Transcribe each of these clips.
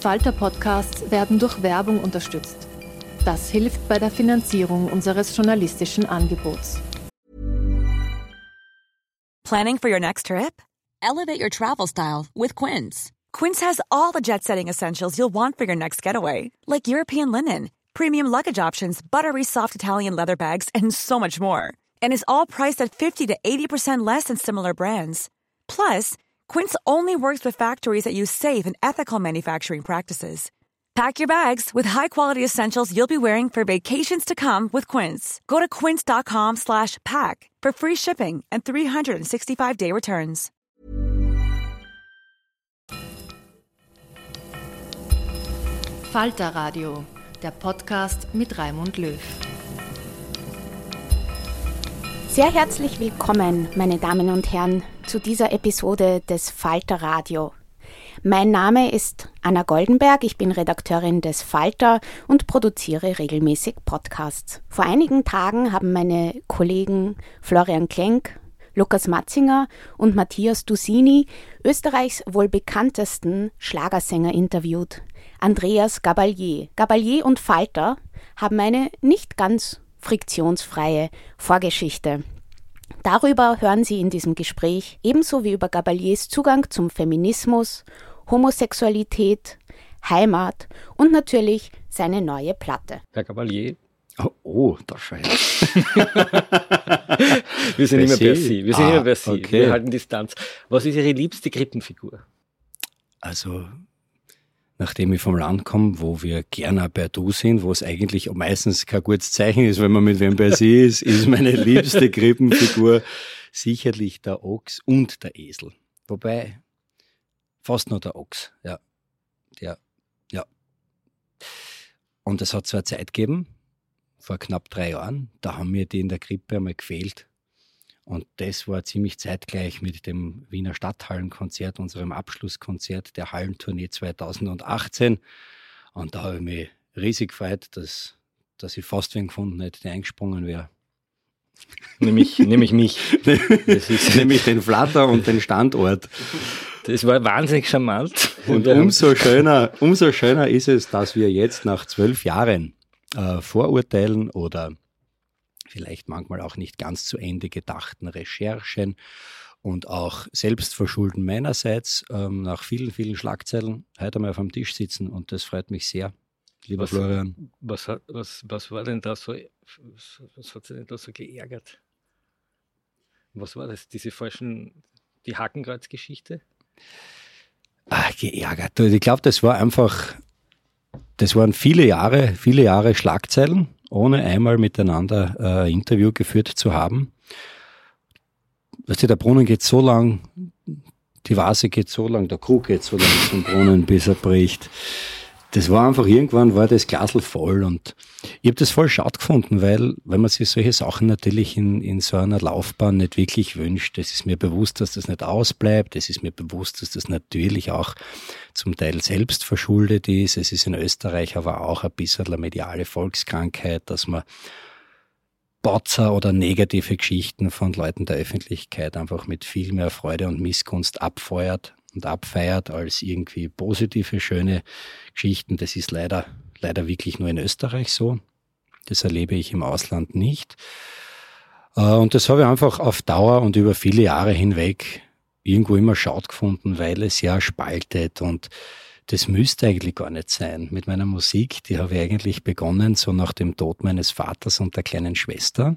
Falter-Podcasts werden durch Werbung unterstützt. Das hilft bei der Finanzierung unseres journalistischen Angebots. Planning for your next trip? Elevate your travel style with Quince. Quince has all the jet setting essentials you'll want for your next getaway, like European linen, premium luggage options, buttery soft Italian leather bags, and so much more. And is all priced at 50 to 80% less than similar brands. Plus, Quince only works with factories that use safe and ethical manufacturing practices. Pack your bags with high-quality essentials you'll be wearing for vacations to come with Quince. Go to quince.com/pack for free shipping and 365-day returns. Falter Radio, der Podcast mit Raimund Löw. Sehr herzlich willkommen, meine Damen und Herren, zu dieser Episode des Falter Radio. Mein Name ist Anna Goldenberg, ich bin Redakteurin des Falter und produziere regelmäßig Podcasts. Vor einigen Tagen haben meine Kollegen Florian Klenk, Lukas Matzinger und Matthias Dusini Österreichs wohl bekanntesten Schlagersänger interviewt, Andreas Gabalier. Gabalier und Falter haben eine nicht ganz friktionsfreie Vorgeschichte. Darüber hören Sie in diesem Gespräch, ebenso wie über Gabaliers Zugang zum Feminismus, Homosexualität, Heimat und natürlich seine neue Platte. Herr Gabalier. Oh, oh da scheint. wir sind immer per Sie. Wir sind ah, immer per Sie. Okay. Wir halten Distanz. Was ist Ihre liebste Krippenfigur? Also nachdem ich vom Land komme, wo wir gerne per Du sind, wo es eigentlich meistens kein gutes Zeichen ist, wenn man mit wem bei sie ist, ist meine liebste Krippenfigur sicherlich der Ochs und der Esel. Wobei fast nur der Ochs, ja. Der, ja. Und es hat eine Zeit gegeben, vor knapp drei Jahren, da haben wir die in der Krippe einmal gefehlt und das war ziemlich zeitgleich mit dem Wiener Stadthallenkonzert, unserem Abschlusskonzert der Hallentournee 2018. Und da habe ich mich riesig gefreut, dass, dass ich fast wen gefunden hätte, der eingesprungen wäre. Nämlich, nämlich mich. Das ist nämlich den Flatter und den Standort. Das war wahnsinnig charmant. Und umso schöner, umso schöner ist es, dass wir jetzt nach zwölf Jahren äh, Vorurteilen oder vielleicht manchmal auch nicht ganz zu Ende gedachten Recherchen und auch Selbstverschulden meinerseits ähm, nach vielen, vielen Schlagzeilen heute einmal auf dem Tisch sitzen und das freut mich sehr. Lieber was, Florian. Was, was, was war denn da so, was hat Sie denn da so geärgert? Was war das? Diese falschen, die Hakenkreuzgeschichte? Ah, geärgert. Ich glaube, das war einfach, das waren viele Jahre, viele Jahre Schlagzeilen ohne einmal miteinander ein äh, Interview geführt zu haben. Weißt du, der Brunnen geht so lang, die Vase geht so lang, der Krug geht so lang zum Brunnen, bis er bricht das war einfach irgendwann war das Glasl voll und ich habe das voll schade gefunden, weil wenn man sich solche Sachen natürlich in, in so einer Laufbahn nicht wirklich wünscht, es ist mir bewusst, dass das nicht ausbleibt, es ist mir bewusst, dass das natürlich auch zum Teil selbst verschuldet ist, es ist in Österreich aber auch ein bisschen eine mediale Volkskrankheit, dass man Botzer oder negative Geschichten von Leuten der Öffentlichkeit einfach mit viel mehr Freude und Missgunst abfeuert und abfeiert als irgendwie positive, schöne Geschichten. Das ist leider, leider wirklich nur in Österreich so. Das erlebe ich im Ausland nicht. Äh, und das habe ich einfach auf Dauer und über viele Jahre hinweg irgendwo immer schaut gefunden, weil es ja spaltet und das müsste eigentlich gar nicht sein. Mit meiner Musik, die habe ich eigentlich begonnen, so nach dem Tod meines Vaters und der kleinen Schwester.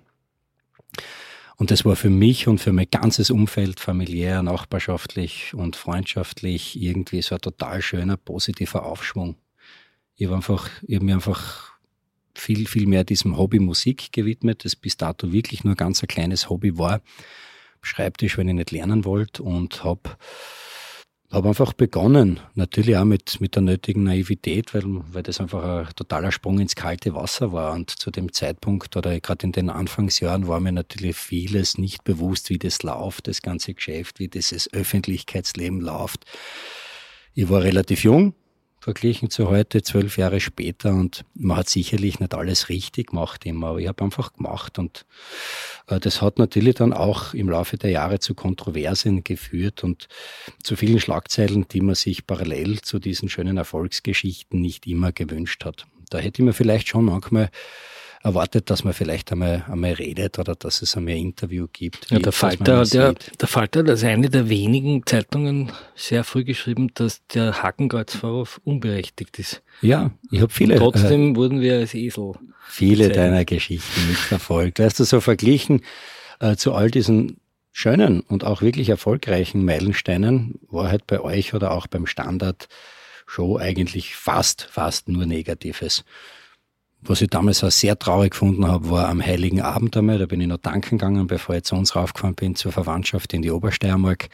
Und das war für mich und für mein ganzes Umfeld, familiär, nachbarschaftlich und freundschaftlich, irgendwie so ein total schöner, positiver Aufschwung. Ich habe habe mir einfach viel, viel mehr diesem Hobby Musik gewidmet, das bis dato wirklich nur ganz ein kleines Hobby war. Schreibtisch, wenn ich nicht lernen wollte und habe hab einfach begonnen, natürlich auch mit, mit der nötigen Naivität, weil, weil das einfach ein totaler Sprung ins kalte Wasser war. Und zu dem Zeitpunkt oder gerade in den Anfangsjahren war mir natürlich vieles nicht bewusst, wie das läuft, das ganze Geschäft, wie dieses Öffentlichkeitsleben läuft. Ich war relativ jung, verglichen zu heute, zwölf Jahre später. Und man hat sicherlich nicht alles richtig gemacht immer, aber ich habe einfach gemacht. Und äh, das hat natürlich dann auch im Laufe der Jahre zu Kontroversen geführt und zu vielen Schlagzeilen, die man sich parallel zu diesen schönen Erfolgsgeschichten nicht immer gewünscht hat. Da hätte ich mir vielleicht schon manchmal erwartet, dass man vielleicht einmal, einmal redet oder dass es einmal ein Interview gibt. Ja, der Falter, der, der Falter, das ist eine der wenigen Zeitungen sehr früh geschrieben, dass der Hakenkreuzvorwurf unberechtigt ist. Ja, ich habe viele. Und trotzdem äh, wurden wir als Esel. Viele zeigen. deiner Geschichten mitverfolgt. Weißt du, so verglichen äh, zu all diesen schönen und auch wirklich erfolgreichen Meilensteinen war halt bei euch oder auch beim Standard Show eigentlich fast, fast nur Negatives. Was ich damals auch sehr traurig gefunden habe, war am Heiligen Abend einmal, da bin ich noch tanken gegangen, bevor ich zu uns raufgefahren bin, zur Verwandtschaft in die Obersteiermark.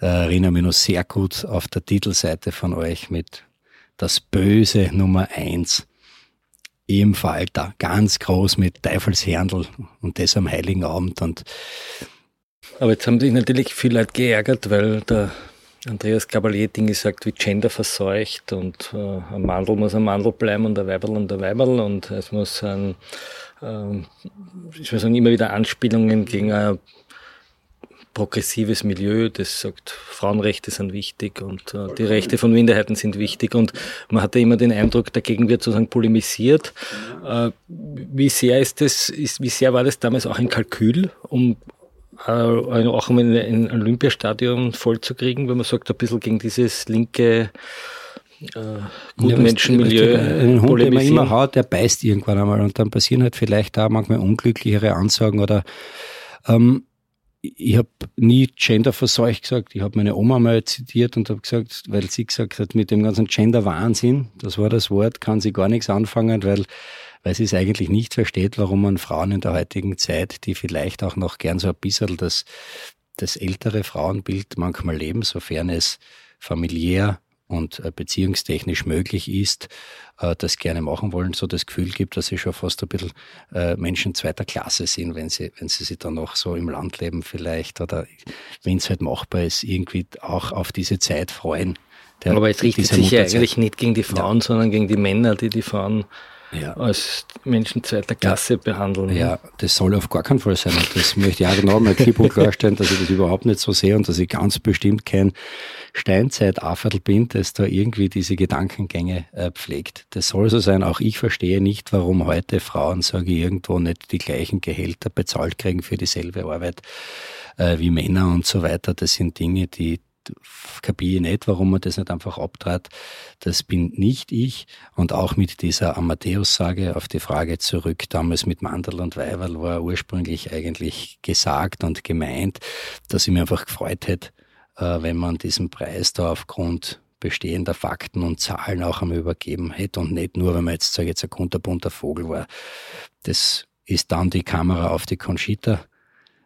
Da erinnere mich noch sehr gut auf der Titelseite von euch mit Das Böse Nummer eins im Falter, ganz groß mit Teufelsherndl und das am Heiligen Abend. Und Aber jetzt haben sich natürlich viele Leute geärgert, weil der Andreas Gabalier Dinge sagt wie Gender verseucht und äh, ein Mandel muss ein Mandel bleiben und ein Weiberl und ein Weiberl und es muss ein, äh, ich würde sagen, immer wieder Anspielungen gegen ein progressives Milieu, das sagt, Frauenrechte sind wichtig und äh, die Rechte von Minderheiten sind wichtig und man hatte immer den Eindruck, dagegen wird sozusagen polemisiert. Äh, wie sehr ist das, ist, wie sehr war das damals auch ein Kalkül, um auch um ein, Olympiastadion vollzukriegen, wenn man sagt, ein bisschen gegen dieses linke äh, Gutmenschenmilieu. Ja, ein Hund, den man immer hat, der beißt irgendwann einmal und dann passieren halt vielleicht auch manchmal unglücklichere Ansagen oder ähm, ich habe nie Genderverseucht gesagt. Ich habe meine Oma mal zitiert und habe gesagt, weil sie gesagt hat, mit dem ganzen Gender-Wahnsinn, das war das Wort, kann sie gar nichts anfangen, weil weil sie es eigentlich nicht versteht, warum man Frauen in der heutigen Zeit, die vielleicht auch noch gern so ein bisschen das, das ältere Frauenbild manchmal leben, sofern es familiär und äh, beziehungstechnisch möglich ist, äh, das gerne machen wollen, so das Gefühl gibt, dass sie schon fast ein bisschen äh, Menschen zweiter Klasse sind, wenn sie, wenn sie sich dann noch so im Land leben vielleicht oder wenn es halt machbar ist, irgendwie auch auf diese Zeit freuen. Der, Aber es richtet sich ja eigentlich nicht gegen die Frauen, ja. sondern gegen die Männer, die die Frauen ja. als Menschen zweiter Klasse ja. behandeln. Ja, das soll auf gar keinen Fall sein. Und das möchte ich auch genau mal klipp und klarstellen, dass ich das überhaupt nicht so sehe und dass ich ganz bestimmt kein Steinzeit-Aferl bin, das da irgendwie diese Gedankengänge äh, pflegt. Das soll so sein. Auch ich verstehe nicht, warum heute Frauen, sage ich, irgendwo nicht die gleichen Gehälter bezahlt kriegen für dieselbe Arbeit äh, wie Männer und so weiter. Das sind Dinge, die kapiere nicht, warum man das nicht einfach abtrat. Das bin nicht ich. Und auch mit dieser Amadeus-Sage auf die Frage zurück, damals mit Mandel und Weiberl war ursprünglich eigentlich gesagt und gemeint, dass ich mir einfach gefreut hätte, äh, wenn man diesen Preis da aufgrund bestehender Fakten und Zahlen auch einmal übergeben hätte und nicht nur, wenn man jetzt, sage jetzt, ein kunterbunter Vogel war. Das ist dann die Kamera auf die Conchita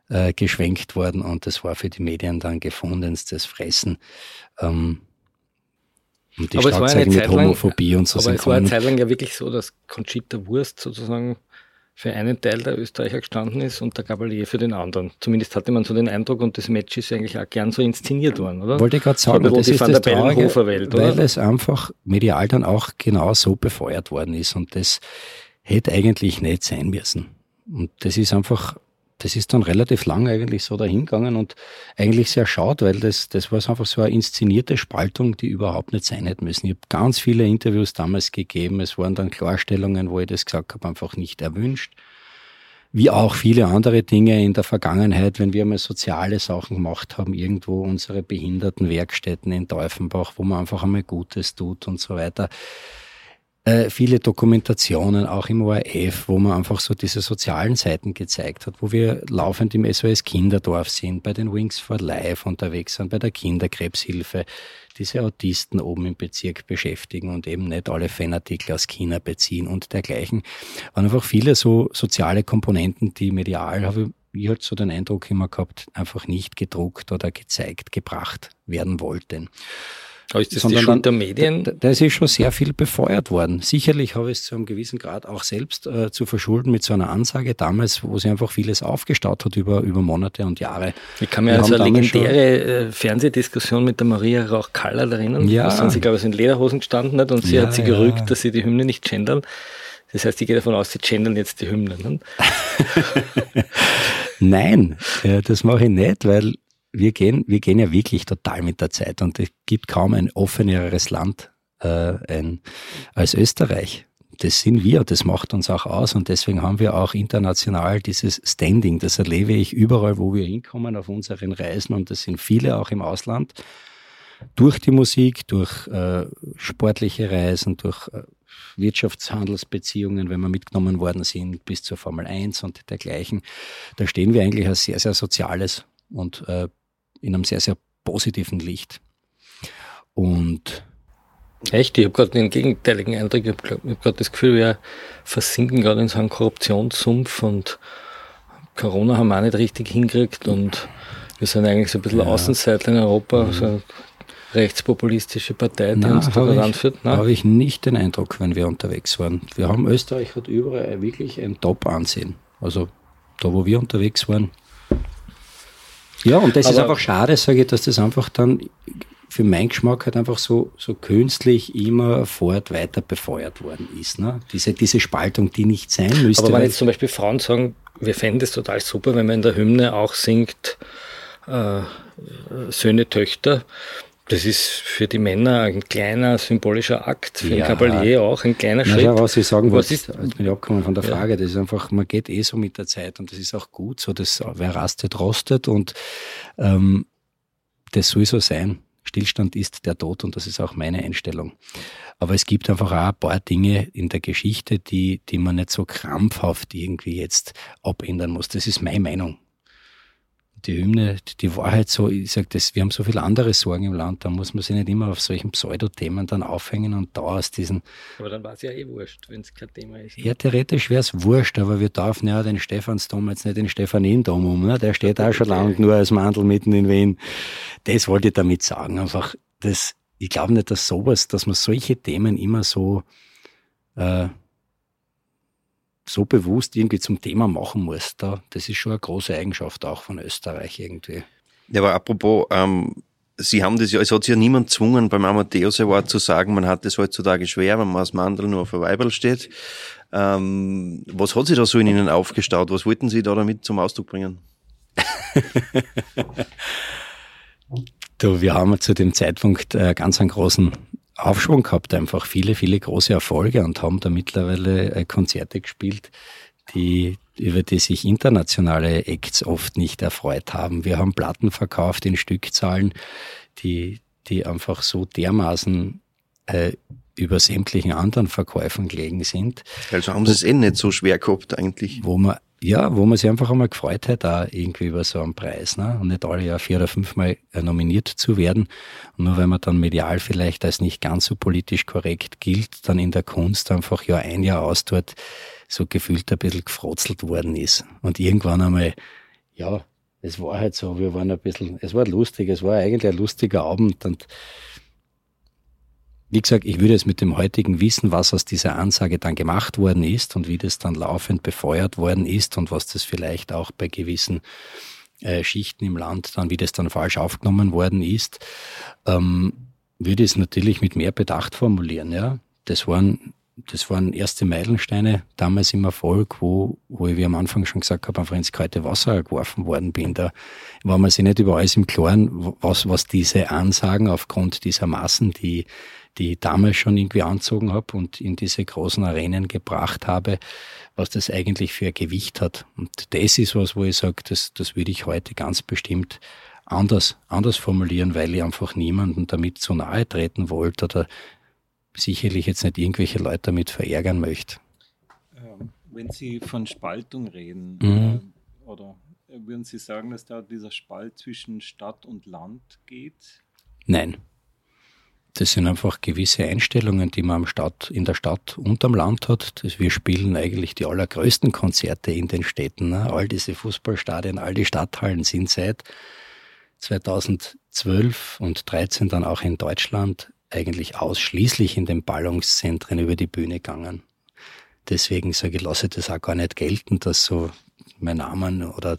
äh, geschwenkt worden und das war für die Medien dann gefundenstes Fressen. Ähm, und die aber Schlagzeilen mit Homophobie lang, und so Aber es war eine Zeit lang ja wirklich so, dass Conchita Wurst sozusagen für einen Teil der Österreicher gestanden ist und der Gabalier für den anderen. Zumindest hatte man so den Eindruck und das Match ist eigentlich auch gern so inszeniert worden, oder? Wollte ich gerade sagen, das ist das Traurige, Welt, weil oder? es einfach medial dann auch genau so befeuert worden ist und das hätte eigentlich nicht sein müssen. Und das ist einfach das ist dann relativ lang eigentlich so dahingegangen und eigentlich sehr schade, weil das, das war einfach so eine inszenierte Spaltung, die überhaupt nicht sein hätte müssen. Ich habe ganz viele Interviews damals gegeben. Es waren dann Klarstellungen, wo ich das gesagt habe, einfach nicht erwünscht. wie auch viele andere Dinge in der Vergangenheit, wenn wir mal soziale Sachen gemacht haben, irgendwo unsere Behindertenwerkstätten in Teufenbach, wo man einfach einmal Gutes tut und so weiter. Äh, viele Dokumentationen, auch im ORF, wo man einfach so diese sozialen Seiten gezeigt hat, wo wir laufend im SOS Kinderdorf sind, bei den Wings for Life unterwegs sind, bei der Kinderkrebshilfe, diese Autisten oben im Bezirk beschäftigen und eben nicht alle Fanartikel aus China beziehen und dergleichen. Waren einfach viele so soziale Komponenten, die medial, habe ich halt so den Eindruck immer gehabt, einfach nicht gedruckt oder gezeigt, gebracht werden wollten. Aber ist das Sondern die Schuld der Medien? Da, da, ist schon sehr viel befeuert worden. Sicherlich habe ich es zu einem gewissen Grad auch selbst äh, zu verschulden mit so einer Ansage damals, wo sie einfach vieles aufgestaut hat über, über Monate und Jahre. Ich kann mir an so eine legendäre äh, Fernsehdiskussion mit der Maria Rauch-Kallert erinnern. Ja. Da sie, glaube ich, in Lederhosen gestanden hat und sie ja, hat sie gerügt, ja. dass sie die Hymne nicht gendern. Das heißt, ich gehe davon aus, sie gendern jetzt die Hymne. Ne? Nein, äh, das mache ich nicht, weil wir gehen, wir gehen ja wirklich total mit der Zeit und es gibt kaum ein offeneres Land äh, ein, als Österreich. Das sind wir, das macht uns auch aus und deswegen haben wir auch international dieses Standing. Das erlebe ich überall, wo wir hinkommen auf unseren Reisen und das sind viele auch im Ausland. Durch die Musik, durch äh, sportliche Reisen, durch äh, Wirtschaftshandelsbeziehungen, wenn wir mitgenommen worden sind, bis zur Formel 1 und dergleichen. Da stehen wir eigentlich als sehr, sehr soziales und äh, in einem sehr, sehr positiven Licht. Und Echt? Ich habe gerade den gegenteiligen Eindruck. Ich habe hab gerade das Gefühl, wir versinken gerade in so einem Korruptionssumpf und Corona haben wir auch nicht richtig hingekriegt und wir sind eigentlich so ein bisschen ja. Außenseiter in Europa, mhm. so eine rechtspopulistische Partei, die Nein, uns da anführt. Da habe ich nicht den Eindruck, wenn wir unterwegs waren. Wir haben Österreich hat überall wirklich ein Top-Ansehen. Also da, wo wir unterwegs waren, ja, und das Aber ist einfach schade, sage ich, dass das einfach dann für meinen Geschmack halt einfach so, so künstlich immer fort weiter befeuert worden ist. Ne? Diese, diese Spaltung, die nicht sein müsste. Aber wenn jetzt zum Beispiel Frauen sagen, wir fänden es total super, wenn man in der Hymne auch singt, äh, Söhne, Töchter, das ist für die Männer ein kleiner symbolischer Akt, für ja. den Kavalier auch ein kleiner Na, Schritt. Ja, was ich sagen wollte, jetzt bin ich abgekommen von der Frage, ja. das ist einfach, man geht eh so mit der Zeit und das ist auch gut so, das, wer rastet, rostet und ähm, das soll so sein. Stillstand ist der Tod und das ist auch meine Einstellung. Aber es gibt einfach auch ein paar Dinge in der Geschichte, die, die man nicht so krampfhaft irgendwie jetzt abändern muss. Das ist meine Meinung die Hymne, die Wahrheit so, ich sage das, wir haben so viele andere Sorgen im Land, da muss man sich nicht immer auf solchen Pseudothemen dann aufhängen und da aus diesen. Aber dann war es ja eh wurscht, wenn es kein Thema ist. Ja, theoretisch wäre es wurscht, aber wir dürfen ja den Stephansdom jetzt nicht den Stephaniendom um, ne? der steht auch schon lang nur als Mandel mitten in Wien. Das wollte ich damit sagen, einfach, das, ich glaube nicht, dass sowas, dass man solche Themen immer so, äh, so bewusst irgendwie zum Thema machen muss. Da, das ist schon eine große Eigenschaft auch von Österreich irgendwie. Ja, aber apropos, ähm, Sie haben das ja, es hat sich ja niemand gezwungen, beim Amadeus Award zu sagen, man hat es heutzutage schwer, wenn man als Mandel nur auf ein Weiberl steht. Ähm, was hat sich da so in Ihnen aufgestaut? Was wollten Sie da damit zum Ausdruck bringen? du, wir haben zu dem Zeitpunkt äh, ganz einen großen Aufschwung gehabt, einfach viele, viele große Erfolge und haben da mittlerweile äh, Konzerte gespielt, die, über die sich internationale Acts oft nicht erfreut haben. Wir haben Platten verkauft in Stückzahlen, die, die einfach so dermaßen äh, über sämtlichen anderen Verkäufen gelegen sind. Also haben sie es eh nicht so schwer gehabt eigentlich. Wo man ja, wo man sich einfach einmal gefreut hat, da irgendwie über so einen Preis, ne? Und nicht alle Jahr vier oder fünfmal äh, nominiert zu werden. Und nur weil man dann medial vielleicht als nicht ganz so politisch korrekt gilt, dann in der Kunst einfach Jahr ein Jahr aus dort so gefühlt ein bisschen gefrotzelt worden ist. Und irgendwann einmal, ja, es war halt so, wir waren ein bisschen, es war lustig, es war eigentlich ein lustiger Abend und wie gesagt, ich würde es mit dem heutigen Wissen, was aus dieser Ansage dann gemacht worden ist und wie das dann laufend befeuert worden ist und was das vielleicht auch bei gewissen äh, Schichten im Land dann, wie das dann falsch aufgenommen worden ist, ähm, würde es natürlich mit mehr Bedacht formulieren. Ja, das waren das waren erste Meilensteine damals im Erfolg, wo, wo ich, wie am Anfang schon gesagt habe, einfach ins kalte Wasser geworfen worden bin. Da war man sich nicht über alles im Klaren, was, was diese Ansagen aufgrund dieser Massen, die die ich damals schon irgendwie anzogen habe und in diese großen Arenen gebracht habe, was das eigentlich für ein Gewicht hat. Und das ist was, wo ich sage, das, das würde ich heute ganz bestimmt anders, anders formulieren, weil ich einfach niemanden damit zu nahe treten wollte oder sicherlich jetzt nicht irgendwelche Leute damit verärgern möchte. Ähm, wenn Sie von Spaltung reden, Mhm. äh, oder würden Sie sagen, dass da dieser Spalt zwischen Stadt und Land geht? Nein. Das sind einfach gewisse Einstellungen, die man am Stadt, in der Stadt und am Land hat. Wir spielen eigentlich die allergrößten Konzerte in den Städten. Ne? All diese Fußballstadien, all die Stadthallen sind seit 2012 und 13 dann auch in Deutschland eigentlich ausschließlich in den Ballungszentren über die Bühne gegangen. Deswegen sage ich, lasse das auch gar nicht gelten, dass so mein Name oder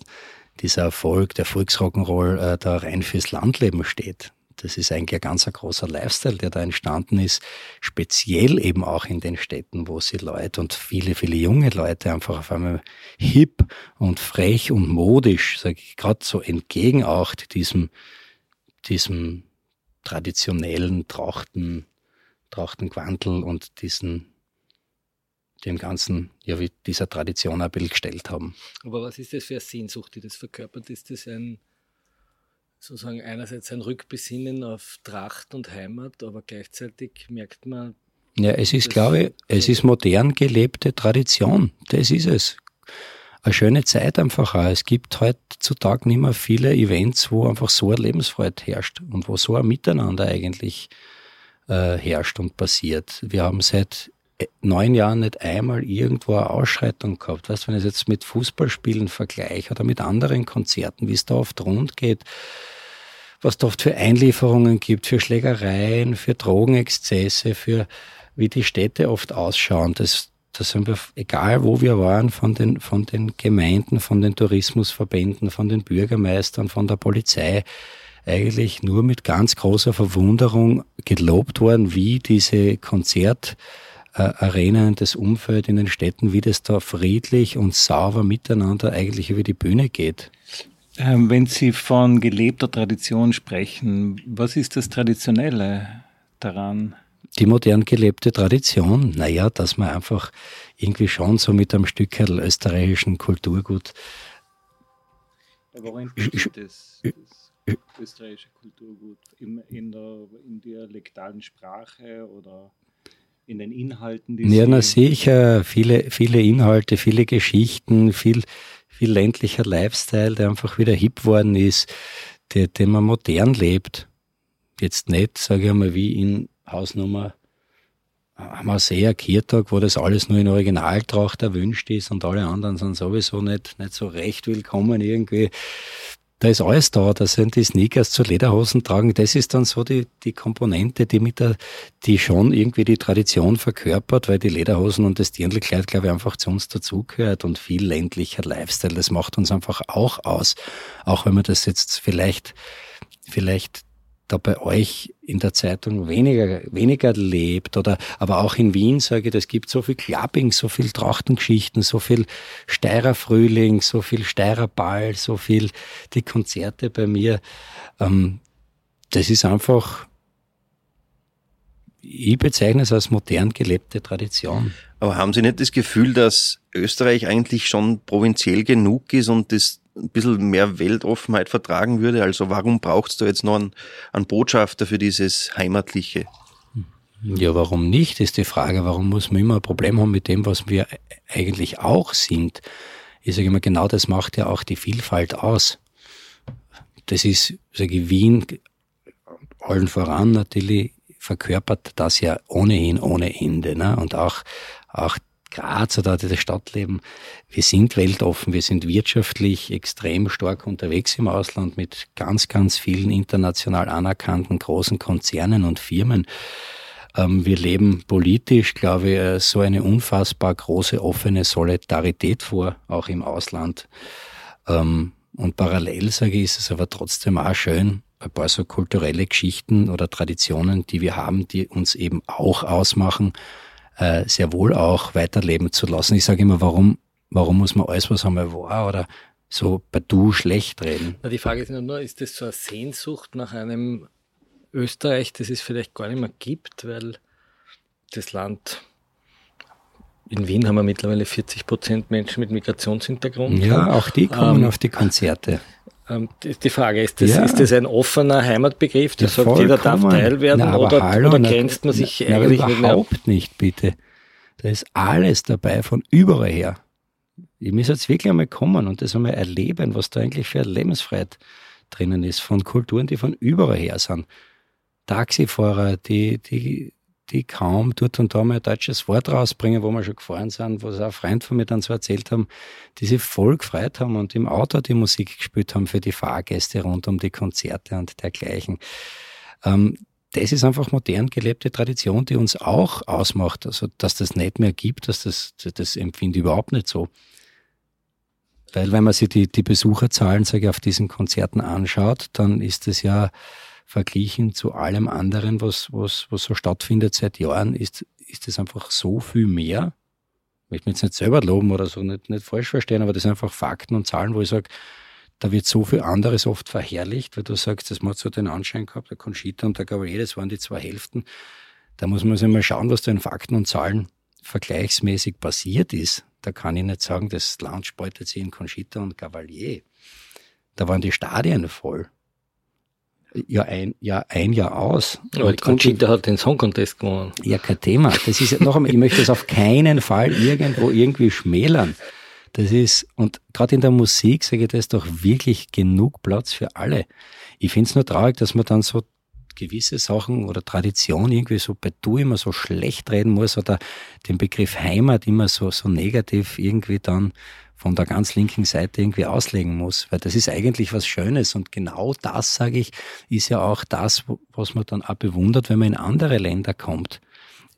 dieser Erfolg, der Volksrock'n'Roll äh, da rein fürs Landleben steht. Das ist eigentlich ein ganz großer Lifestyle, der da entstanden ist, speziell eben auch in den Städten, wo sie Leute und viele, viele junge Leute einfach auf einmal hip und frech und modisch, sage ich, gerade so entgegen auch diesem, diesem traditionellen Trachten, Trachtenquantel und diesen, dem Ganzen, ja, wie dieser Tradition ein Bild gestellt haben. Aber was ist das für eine Sehnsucht, die das verkörpert? Ist das ein, sozusagen einerseits ein Rückbesinnen auf Tracht und Heimat, aber gleichzeitig merkt man, Ja, es ist, glaube ich, es ist modern gelebte Tradition. Das ist es. Eine schöne Zeit einfach auch. Es gibt heutzutage nicht mehr viele Events, wo einfach so eine Lebensfreude herrscht und wo so ein Miteinander eigentlich äh, herrscht und passiert. Wir haben seit neun Jahren nicht einmal irgendwo eine Ausschreitung gehabt. Weißt, wenn ich es jetzt mit Fußballspielen vergleiche oder mit anderen Konzerten, wie es da oft rund geht, was da oft für Einlieferungen gibt, für Schlägereien, für Drogenexzesse, für wie die Städte oft ausschauen. Das, das sind wir, egal wo wir waren, von den, von den Gemeinden, von den Tourismusverbänden, von den Bürgermeistern, von der Polizei, eigentlich nur mit ganz großer Verwunderung gelobt worden, wie diese Konzertarenen, das Umfeld in den Städten, wie das da friedlich und sauber miteinander eigentlich über die Bühne geht. Ähm, wenn Sie von gelebter Tradition sprechen, was ist das Traditionelle daran? die modern gelebte Tradition, naja, dass man einfach irgendwie schon so mit einem Stück österreichischen Kulturgut, Worin besteht das, das österreichische Kulturgut? Im, in der in dialektalen Sprache oder in den Inhalten, die ja, na sicher, viele, viele Inhalte, viele Geschichten, viel, viel ländlicher Lifestyle, der einfach wieder hip worden ist, der, den man modern lebt. Jetzt nicht, sage ich einmal, wie in Hausnummer haben wir sehr Kirtag, wo das alles nur in Originaltracht erwünscht ist und alle anderen sind sowieso nicht, nicht so recht willkommen irgendwie. Da ist alles da, da sind die Sneakers zu Lederhosen tragen. Das ist dann so die, die Komponente, die mit der, die schon irgendwie die Tradition verkörpert, weil die Lederhosen und das Dirndlkleid, glaube ich, einfach zu uns dazugehört und viel ländlicher Lifestyle. Das macht uns einfach auch aus. Auch wenn man das jetzt vielleicht, vielleicht da bei euch in der Zeitung weniger, weniger lebt oder, aber auch in Wien sage ich, es gibt so viel Clubbing, so viel Trachtengeschichten, so viel Steirer Frühling, so viel Steirer Ball, so viel die Konzerte bei mir. Ähm, das ist einfach, ich bezeichne es als modern gelebte Tradition. Aber haben Sie nicht das Gefühl, dass Österreich eigentlich schon provinziell genug ist und das ein bisschen mehr Weltoffenheit vertragen würde? Also warum braucht es da jetzt noch einen, einen Botschafter für dieses Heimatliche? Ja, warum nicht, ist die Frage. Warum muss man immer ein Problem haben mit dem, was wir eigentlich auch sind? Ich sage immer, genau das macht ja auch die Vielfalt aus. Das ist, sage ich, Wien, allen voran natürlich, verkörpert das ja ohnehin ohne Ende. Ne? Und auch, auch Graz oder das Stadtleben, wir sind weltoffen, wir sind wirtschaftlich extrem stark unterwegs im Ausland mit ganz, ganz vielen international anerkannten großen Konzernen und Firmen. Ähm, wir leben politisch, glaube ich, so eine unfassbar große offene Solidarität vor, auch im Ausland. Ähm, und parallel, sage ich, ist es aber trotzdem auch schön, ein paar so kulturelle Geschichten oder Traditionen, die wir haben, die uns eben auch ausmachen, äh, sehr wohl auch weiterleben zu lassen. Ich sage immer, warum, warum muss man alles, was einmal war oder so bei du schlecht reden? Na, die Frage ist nur, ist das so eine Sehnsucht nach einem Österreich, das es vielleicht gar nicht mehr gibt, weil das Land in Wien haben wir mittlerweile 40 Prozent Menschen mit Migrationshintergrund. Ja, auch die kommen ähm, auf die Konzerte. Ähm, die Frage ist, das, ja. ist das ein offener Heimatbegriff, der ja, sagt, jeder darf Teil werden na, oder, hallo, oder grenzt man sich na, eigentlich na, überhaupt nicht, nicht, bitte. Da ist alles dabei, von überall her. Ich muss jetzt wirklich einmal kommen und das einmal erleben, was da eigentlich für eine Lebensfreiheit drinnen ist, von Kulturen, die von überall her sind. Taxifahrer, die, die die kaum dort und da mal ein deutsches Wort rausbringen, wo wir schon gefahren sind, wo es auch Freund von mir dann so erzählt haben, die sich voll gefreut haben und im Auto die Musik gespielt haben für die Fahrgäste rund um die Konzerte und dergleichen. Ähm, das ist einfach modern gelebte Tradition, die uns auch ausmacht. Also, dass das nicht mehr gibt, dass das, das empfinde ich überhaupt nicht so. Weil, wenn man sich die, die Besucherzahlen, sage ich, auf diesen Konzerten anschaut, dann ist es ja, verglichen zu allem anderen, was, was, was so stattfindet seit Jahren, ist, ist es einfach so viel mehr. Ich möchte mich jetzt nicht selber loben oder so, nicht, nicht falsch verstehen, aber das sind einfach Fakten und Zahlen, wo ich sage, da wird so viel anderes oft verherrlicht, weil du sagst, das hat so den Anschein gehabt, der Conchita und der Gavalier, das waren die zwei Hälften. Da muss man sich mal schauen, was da in Fakten und Zahlen vergleichsmäßig passiert ist. Da kann ich nicht sagen, das Land spaltet sich in Conchita und Gavalier. Da waren die Stadien voll. Jahr ein, Jahr ein, Jahr aus. Aber Conchita hat den Song Contest gewonnen. Ja, kein Thema. Das ist noch einmal, ich möchte das auf keinen Fall irgendwo irgendwie schmälern. Das ist, und gerade in der Musik sage ich, da ist doch wirklich genug Platz für alle. Ich finde es nur traurig, dass man dann so gewisse Sachen oder Tradition irgendwie so bei du immer so schlecht reden muss oder den Begriff Heimat immer so, so negativ irgendwie dann von der ganz linken Seite irgendwie auslegen muss, weil das ist eigentlich was Schönes. Und genau das, sage ich, ist ja auch das, was man dann auch bewundert, wenn man in andere Länder kommt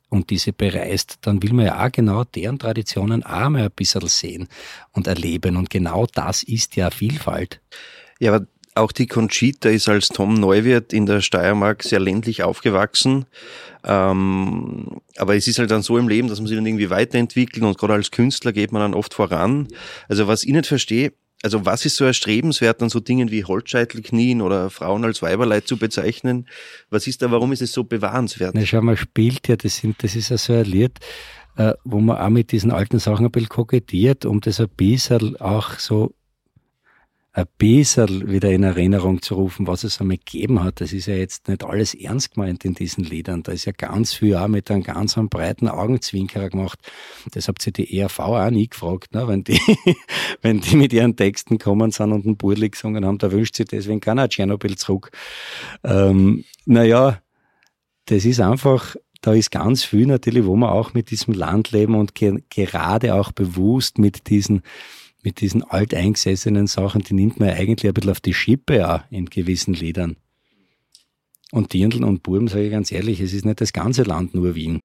und diese bereist, dann will man ja auch genau deren Traditionen auch mal ein bisschen sehen und erleben. Und genau das ist ja Vielfalt. Ja, aber auch die Conchita ist als Tom Neuwirth in der Steiermark sehr ländlich aufgewachsen. Ähm, aber es ist halt dann so im Leben, dass man sich dann irgendwie weiterentwickelt und gerade als Künstler geht man dann oft voran. Also was ich nicht verstehe, also was ist so erstrebenswert an so Dingen wie Holzscheitelknien oder Frauen als Weiberleid zu bezeichnen? Was ist da, warum ist es so bewahrenswert? Na schau mal, spielt ja, das, sind, das ist ja so Lied, äh, wo man auch mit diesen alten Sachen ein bisschen kokettiert, um das ein bisschen auch so ein bisschen wieder in Erinnerung zu rufen, was es einmal gegeben hat. Das ist ja jetzt nicht alles ernst gemeint in diesen Liedern. Da ist ja ganz viel auch mit einem ganz einem breiten Augenzwinkerer gemacht. Das habt ihr die ERV auch nie gefragt, ne? wenn, die, wenn die mit ihren Texten kommen sind und einen Burli gesungen haben, da wünscht sie deswegen keiner Tschernobyl zurück. Ähm, naja, das ist einfach, da ist ganz viel natürlich, wo man auch mit diesem Land leben und ge gerade auch bewusst mit diesen mit diesen alteingesessenen Sachen, die nimmt man eigentlich ein bisschen auf die Schippe auch in gewissen Liedern. Und Dirndl und Burm, sage ich ganz ehrlich, es ist nicht das ganze Land nur Wien.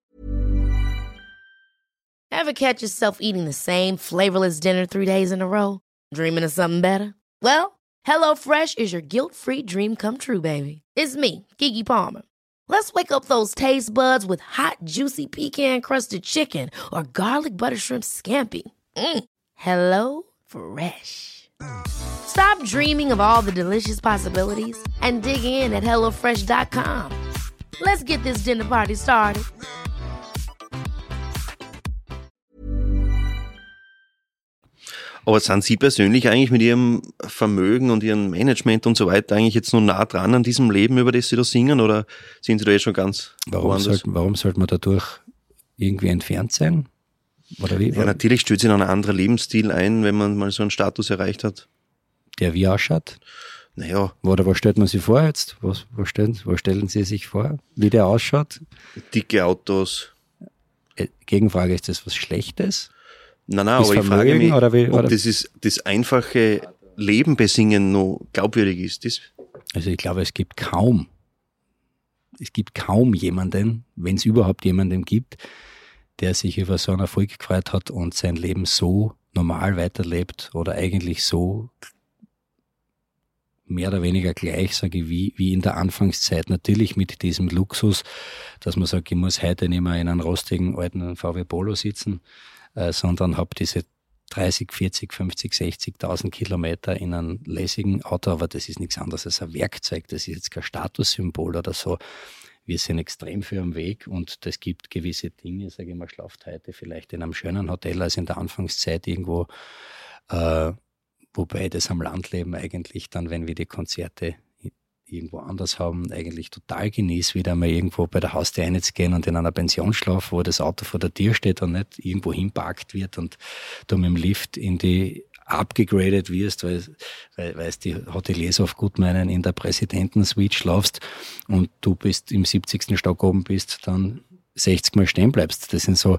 Ever catch yourself eating the same flavorless dinner three days in a row? Dreaming of something better? Well, HelloFresh is your guilt-free dream come true, baby. It's me, Kiki Palmer. Let's wake up those taste buds with hot, juicy pecan-crusted chicken or garlic butter shrimp scampi. Mm. Hello Fresh. Stop dreaming of all the delicious possibilities and dig in at HelloFresh.com. Let's get this dinner party started. Aber sind Sie persönlich eigentlich mit Ihrem Vermögen und Ihrem Management und so weiter eigentlich jetzt nur nah dran an diesem Leben, über das Sie da singen, oder sind Sie da jetzt schon ganz warum sollte, warum sollte man dadurch irgendwie entfernt sein? Oder wie? Ja, natürlich sich noch ein anderer Lebensstil ein, wenn man mal so einen Status erreicht hat. Der wie ausschaut? Naja. Oder was stellt man sich vor jetzt? Was, was, stellen, was stellen Sie sich vor, wie der ausschaut? Dicke Autos. Äh, Gegenfrage, ist das was Schlechtes? Nein, nein, aber ich frage mich, oder wie, oder? ob das, ist, das einfache Leben besingen noch glaubwürdig ist. Das also ich glaube, es gibt kaum, es gibt kaum jemanden, wenn es überhaupt jemanden gibt, der sich über so einen Erfolg gefreut hat und sein Leben so normal weiterlebt oder eigentlich so mehr oder weniger gleich, sage ich, wie, wie in der Anfangszeit. Natürlich mit diesem Luxus, dass man sagt, ich muss heute nicht mehr in einem rostigen alten VW Polo sitzen, äh, sondern habe diese 30, 40, 50, 60.000 Kilometer in einem lässigen Auto, aber das ist nichts anderes als ein Werkzeug. Das ist jetzt kein Statussymbol oder so. Wir sind extrem für am Weg und es gibt gewisse Dinge, sage ich mal, schlaft heute vielleicht in einem schönen Hotel als in der Anfangszeit irgendwo, äh, wobei das am Landleben eigentlich dann, wenn wir die Konzerte irgendwo anders haben, eigentlich total genieße, wieder mal irgendwo bei der Haustür reinzugehen und in einer Pension schlafen, wo das Auto vor der Tür steht und nicht irgendwo hinparkt wird und du mit dem Lift in die abgegradet wirst, weil, weil, weil die Hoteliers oft gut meinen, in der Präsidentensuite schlafst und du bist im 70. Stock oben bist, dann 60 Mal stehen bleibst. Das sind so,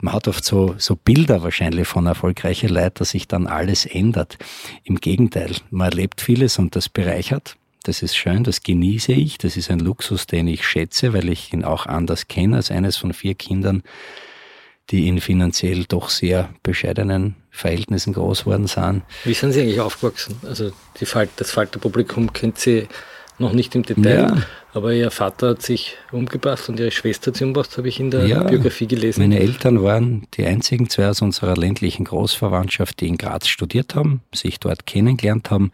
man hat oft so, so Bilder wahrscheinlich von erfolgreichen Leuten, dass sich dann alles ändert. Im Gegenteil, man erlebt vieles und das bereichert. Das ist schön, das genieße ich. Das ist ein Luxus, den ich schätze, weil ich ihn auch anders kenne als eines von vier Kindern, die in finanziell doch sehr bescheidenen Verhältnissen groß worden sind. Wie sind Sie eigentlich aufgewachsen? Also die Falt, das Falterpublikum kennt Sie noch nicht im Detail, ja. aber Ihr Vater hat sich umgebracht und Ihre Schwester hat sich umgebracht, habe ich in der ja, Biografie gelesen. Meine Eltern waren die einzigen zwei aus unserer ländlichen Großverwandtschaft, die in Graz studiert haben, sich dort kennengelernt haben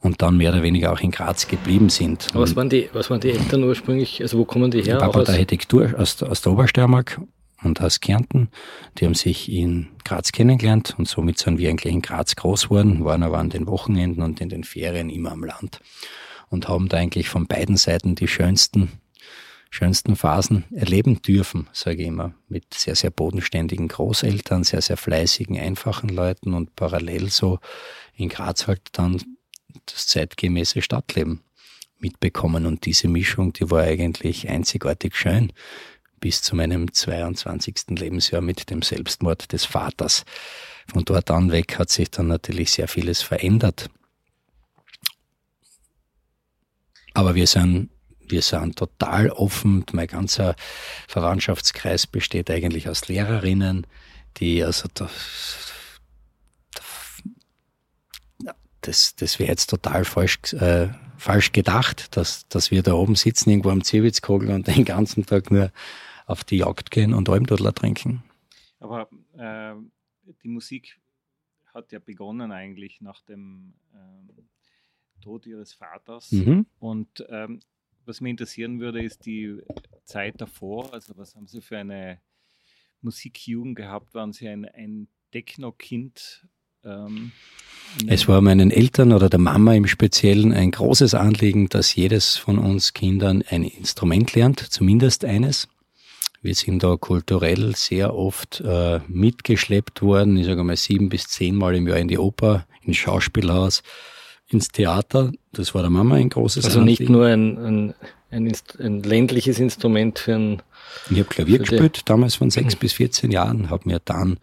und dann mehr oder weniger auch in Graz geblieben sind. was waren die, was waren die Eltern ursprünglich? Also wo kommen die her? Papa aus Architektur aus, aus der Obersteiermark und aus Kärnten. Die haben sich in Graz kennengelernt und somit sind wir eigentlich in Graz groß geworden, waren aber an den Wochenenden und in den Ferien immer am Land und haben da eigentlich von beiden Seiten die schönsten schönsten Phasen erleben dürfen, sage ich immer, mit sehr, sehr bodenständigen Großeltern, sehr, sehr fleißigen, einfachen Leuten und parallel so in Graz halt dann das zeitgemäße Stadtleben mitbekommen. Und diese Mischung, die war eigentlich einzigartig schön bis zu meinem 22. Lebensjahr mit dem Selbstmord des Vaters. Von dort an weg hat sich dann natürlich sehr vieles verändert. Aber wir sind, wir sind total offen. Mein ganzer Verwandtschaftskreis besteht eigentlich aus Lehrerinnen, die also das, das, das wäre jetzt total falsch, äh, falsch gedacht, dass, dass wir da oben sitzen, irgendwo am Zierwitzkogel und den ganzen Tag nur auf die Jagd gehen und Almdudler trinken. Aber äh, die Musik hat ja begonnen eigentlich nach dem ähm, Tod ihres Vaters. Mhm. Und ähm, was mich interessieren würde, ist die Zeit davor. Also was haben Sie für eine Musikjugend gehabt? Waren Sie ein, ein Techno-Kind ähm, es war meinen Eltern oder der Mama im Speziellen ein großes Anliegen, dass jedes von uns Kindern ein Instrument lernt, zumindest eines. Wir sind da kulturell sehr oft äh, mitgeschleppt worden, ich sage mal sieben bis zehnmal im Jahr in die Oper, ins Schauspielhaus, ins Theater. Das war der Mama ein großes Also nicht nur ein, ein, ein, ein, ländliches Instrument für ein... Ich habe Klavier gespielt, damals von sechs bis 14 Jahren, habe mir dann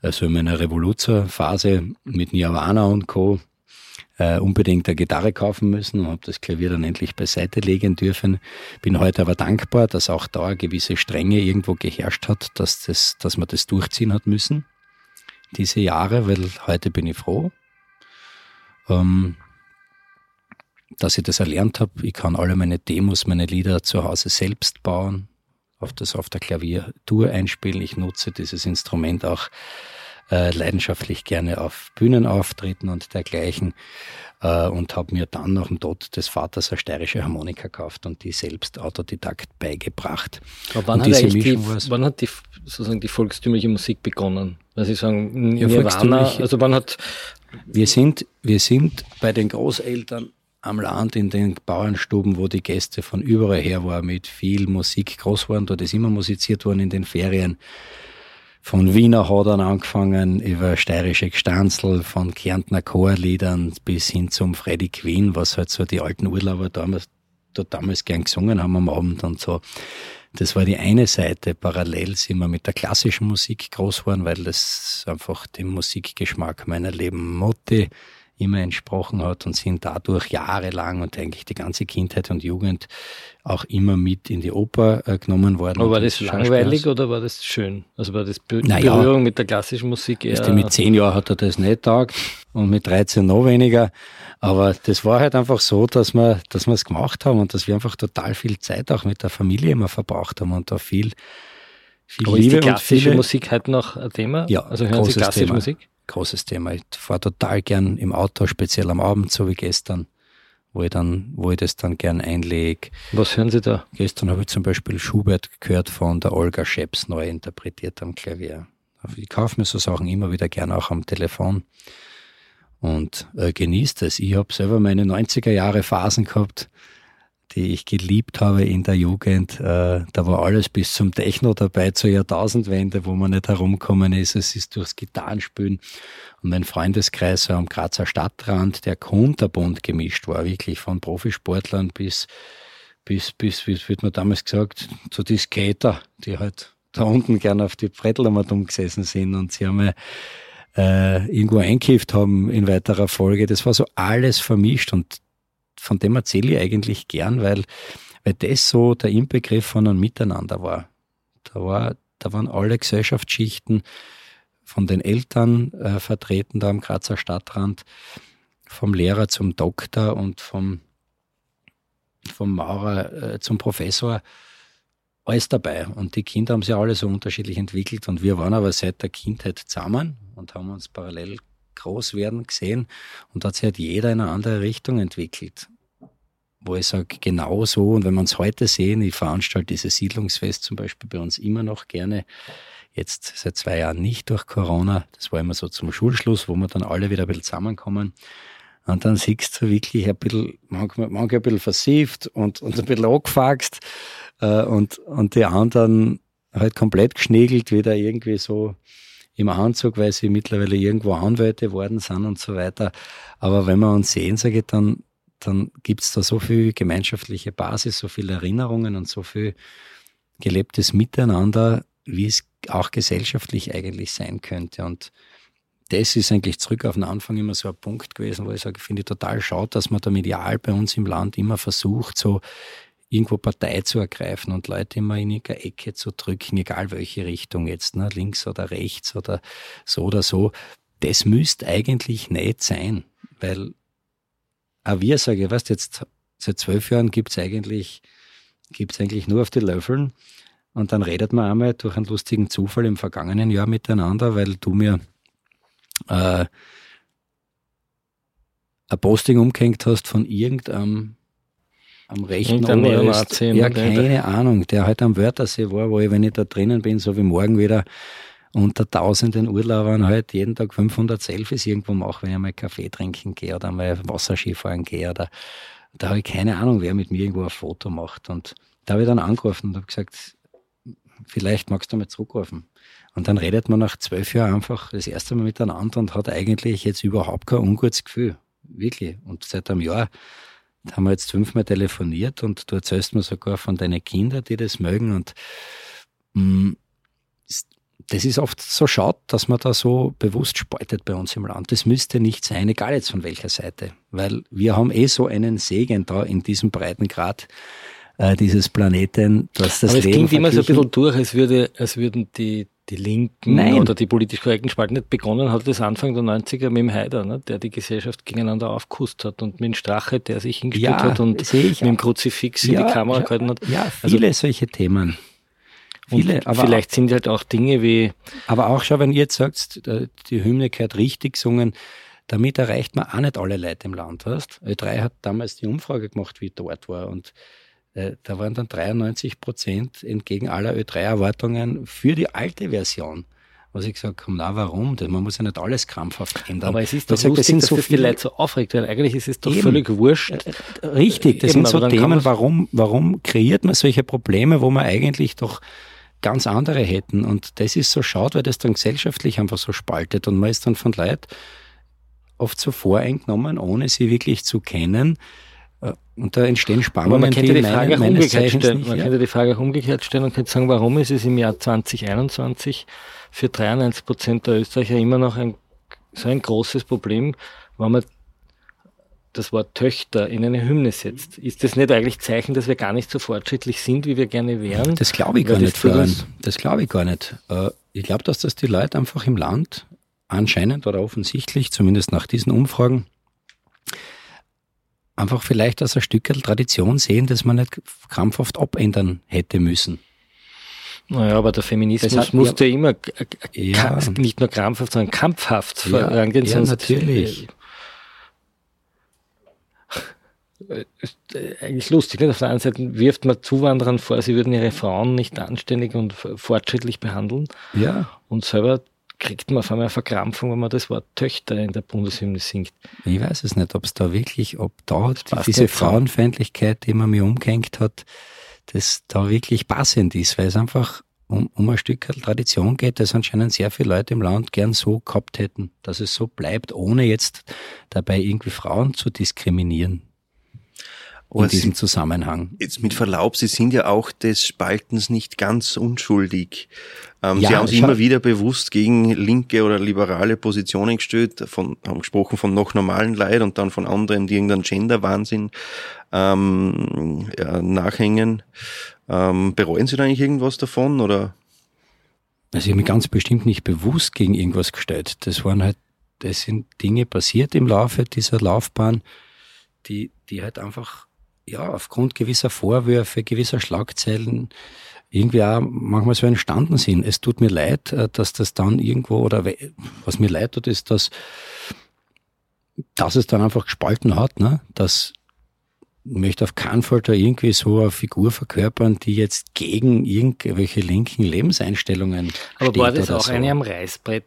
also in meiner Revoluzer-Phase mit Nirvana und Co. Äh, unbedingt eine Gitarre kaufen müssen und habe das Klavier dann endlich beiseite legen dürfen. Bin heute aber dankbar, dass auch da eine gewisse Strenge irgendwo geherrscht hat, dass, das, dass man das durchziehen hat müssen, diese Jahre, weil heute bin ich froh, ähm, dass ich das erlernt habe. Ich kann alle meine Demos, meine Lieder zu Hause selbst bauen auf das auf der Klaviatur einspielen. Ich nutze dieses Instrument auch äh, leidenschaftlich gerne auf Bühnen auftreten und dergleichen äh, und habe mir dann nach dem Tod des Vaters eine steirische Harmonika gekauft und die selbst autodidakt beigebracht. Aber wann, hat, die, wann hat die, sozusagen die volkstümliche Musik begonnen? Weil Sie sagen, Nirvana, also wann hat... Wir sind, wir sind bei den Großeltern am Land in den Bauernstuben, wo die Gäste von überall her waren, mit viel Musik groß waren. Dort ist immer musiziert worden in den Ferien. Von Wiener Hodern angefangen, über steirische Gstanzl, von Kärntner Chorliedern bis hin zum Freddy Queen, was halt so die alten Urlauber damals, dort damals gern gesungen haben am Abend und so. Das war die eine Seite. Parallel sind wir mit der klassischen Musik groß geworden, weil das einfach dem Musikgeschmack meiner Leben Motte immer entsprochen hat und sind dadurch jahrelang und eigentlich die ganze Kindheit und Jugend auch immer mit in die Oper äh, genommen worden. Aber war das langweilig oder war das schön? Also war das Be naja, Berührung mit der klassischen Musik eher? Weißt mit zehn Jahren hat er das nicht taugt und mit 13 noch weniger. Aber das war halt einfach so, dass wir, dass wir es gemacht haben und dass wir einfach total viel Zeit auch mit der Familie immer verbracht haben und da viel, viel Aber Liebe ist die klassische Musik halt noch ein Thema? Ja, also hören Sie klassische Thema. Musik? Großes Thema. Ich fahre total gern im Auto, speziell am Abend, so wie gestern, wo ich dann, wo ich das dann gern einlege. Was hören Sie da? Gestern habe ich zum Beispiel Schubert gehört von der Olga Scheps, neu interpretiert am Klavier. Ich kaufe mir so Sachen immer wieder gern auch am Telefon und äh, genießt es. Ich habe selber meine 90er Jahre Phasen gehabt, die ich geliebt habe in der Jugend. Äh, da war alles bis zum Techno dabei, zur Jahrtausendwende, wo man nicht herumkommen ist. Es ist durchs Gitarrenspielen. Und mein Freundeskreis war am Grazer Stadtrand, der kunterbunt gemischt war, wirklich von Profisportlern bis, bis, bis, wie wird man damals gesagt, zu die Skater, die halt da unten gern auf die Brettel umgesessen sind und sie haben äh, irgendwo einkifft haben in weiterer Folge. Das war so alles vermischt und von dem erzähle ich eigentlich gern, weil, weil das so der Inbegriff von einem Miteinander war. Da, war, da waren alle Gesellschaftsschichten von den Eltern äh, vertreten da am Grazer Stadtrand, vom Lehrer zum Doktor und vom, vom Maurer äh, zum Professor alles dabei. Und die Kinder haben sich alle so unterschiedlich entwickelt. Und wir waren aber seit der Kindheit zusammen und haben uns parallel groß werden gesehen. Und da hat sich halt jeder in eine andere Richtung entwickelt. Wo ich sage, genau so. Und wenn wir uns heute sehen, ich veranstalte dieses Siedlungsfest zum Beispiel bei uns immer noch gerne. Jetzt seit zwei Jahren nicht durch Corona. Das war immer so zum Schulschluss, wo wir dann alle wieder ein bisschen zusammenkommen. Und dann siehst du wirklich ein bisschen, manchmal, manchmal ein bisschen versieft und, und ein bisschen angefaxt äh, und, und die anderen halt komplett geschnegelt, wieder irgendwie so im Anzug, weil sie mittlerweile irgendwo Anwälte worden sind und so weiter. Aber wenn wir uns sehen, sage ich, dann, dann gibt's da so viel gemeinschaftliche Basis, so viele Erinnerungen und so viel gelebtes Miteinander, wie es auch gesellschaftlich eigentlich sein könnte. Und das ist eigentlich zurück auf den Anfang immer so ein Punkt gewesen, wo ich sage, finde ich total schade, dass man da medial bei uns im Land immer versucht, so irgendwo Partei zu ergreifen und Leute immer in irgendeine Ecke zu drücken, egal welche Richtung jetzt, ne, links oder rechts oder so oder so. Das müsste eigentlich nicht sein, weil auch wir sagen, weißt jetzt, seit zwölf Jahren gibt's eigentlich, gibt's eigentlich nur auf die Löffeln und dann redet man einmal durch einen lustigen Zufall im vergangenen Jahr miteinander, weil du mir äh, ein Posting umgehängt hast von irgendeinem am rechten Oberst, ja, keine Ahnung, der halt am Wörthersee war, wo ich, wenn ich da drinnen bin, so wie morgen wieder unter tausenden Urlaubern halt jeden Tag 500 Selfies irgendwo mache, wenn ich mal Kaffee trinken gehe oder mal Wasserskifahren gehe oder da habe ich keine Ahnung, wer mit mir irgendwo ein Foto macht und da habe ich dann angerufen und habe gesagt, vielleicht magst du mal zurückrufen. Und dann redet man nach zwölf Jahren einfach das erste Mal miteinander und hat eigentlich jetzt überhaupt kein ungutes Gefühl. Wirklich. Und seit einem Jahr haben wir jetzt fünfmal telefoniert und du erzählst mir sogar von deinen Kindern, die das mögen und mh, mm, das ist oft so schade, dass man da so bewusst spaltet bei uns im Land. Das müsste nicht sein, egal jetzt von welcher Seite, weil wir haben eh so einen Segen da in diesem Breitengrad äh, dieses Planeten, dass das Aber es Leben klingt immer so ein bisschen durch, als, würde, als würden die die Linken Nein. oder die politisch korrekten Spalten nicht begonnen hat, das Anfang der 90er mit dem Haider, ne, der die Gesellschaft gegeneinander aufkust hat und mit dem Strache, der sich hingestellt ja, hat und mit dem Kruzifix ja, in die Kamera gehalten hat. Ja, also viele also, solche Themen. Viele, aber vielleicht sind halt auch Dinge wie. Aber auch schon, wenn ihr jetzt sagt, äh, die Hymne gehört richtig gesungen, damit erreicht man auch nicht alle Leute im Land, weißt? Ö3 hat damals die Umfrage gemacht, wie dort war und da waren dann 93 Prozent entgegen aller Ö3-Erwartungen für die alte Version. Was ich gesagt habe, na warum? Man muss ja nicht alles krampfhaft ändern. Aber es ist doch lustig, das sind dass so das die Leute so aufregt, weil eigentlich ist es doch eben, völlig wurscht. Äh, richtig, das eben, sind so Themen, warum, warum kreiert man solche Probleme, wo man eigentlich doch ganz andere hätten. Und das ist so schade, weil das dann gesellschaftlich einfach so spaltet. Und man ist dann von Leuten oft so voreingenommen, ohne sie wirklich zu kennen. Und da entstehen Spannungen, man könnte die, Frage meine, umgekehrt stellen. Nicht, man ja? könnte die Frage auch umgekehrt stellen und könnte sagen, warum ist es im Jahr 2021 für 93 Prozent der Österreicher immer noch ein, so ein großes Problem, wenn man das Wort Töchter in eine Hymne setzt. Ist das nicht eigentlich Zeichen, dass wir gar nicht so fortschrittlich sind, wie wir gerne wären? Das glaube ich gar nicht, Florian. Das glaube ich gar nicht. Ich glaube, dass das die Leute einfach im Land anscheinend oder offensichtlich, zumindest nach diesen Umfragen, einfach vielleicht als ein Stück Tradition sehen, dass man nicht krampfhaft abändern hätte müssen. Naja, aber der Feminismus hat, musste ja, immer ja, nicht nur krampfhaft, sondern kampfhaft ja, vorangehen. Ja, natürlich. Äh, eigentlich lustig. Nicht? Auf der einen Seite wirft man Zuwanderern vor, sie würden ihre Frauen nicht anständig und fortschrittlich behandeln. Ja. Und selber kriegt man auf einmal eine Verkrampfung, wenn man das Wort Töchter in der Bundeshymne singt. Ich weiß es nicht, ob es da wirklich, ob da diese Frauenfeindlichkeit, die man mir umgehängt hat, das da wirklich passend ist, weil es einfach um, um ein Stück Tradition geht, das anscheinend sehr viele Leute im Land gern so gehabt hätten, dass es so bleibt, ohne jetzt dabei irgendwie Frauen zu diskriminieren in Aber diesem Sie, Zusammenhang. Jetzt mit Verlaub, Sie sind ja auch des Spaltens nicht ganz unschuldig. Ähm, ja, Sie haben sich immer wieder bewusst gegen linke oder liberale Positionen gestellt, von, haben gesprochen von noch normalen Leid und dann von anderen, die irgendeinen Gender-Wahnsinn ähm, ja, nachhängen. Ähm, bereuen Sie da eigentlich irgendwas davon oder? Also ich habe mich ganz bestimmt nicht bewusst gegen irgendwas gestellt. Das waren halt, das sind Dinge passiert im Laufe dieser Laufbahn, die, die halt einfach ja, aufgrund gewisser Vorwürfe, gewisser Schlagzeilen irgendwie auch manchmal so entstanden sind. Es tut mir leid, äh, dass das dann irgendwo, oder was mir leid tut, ist, dass, dass es dann einfach gespalten hat, ne? dass ich möchte auf keinen Fall da irgendwie so eine Figur verkörpern, die jetzt gegen irgendwelche linken Lebenseinstellungen Aber steht war das auch so. eine am Reißbrett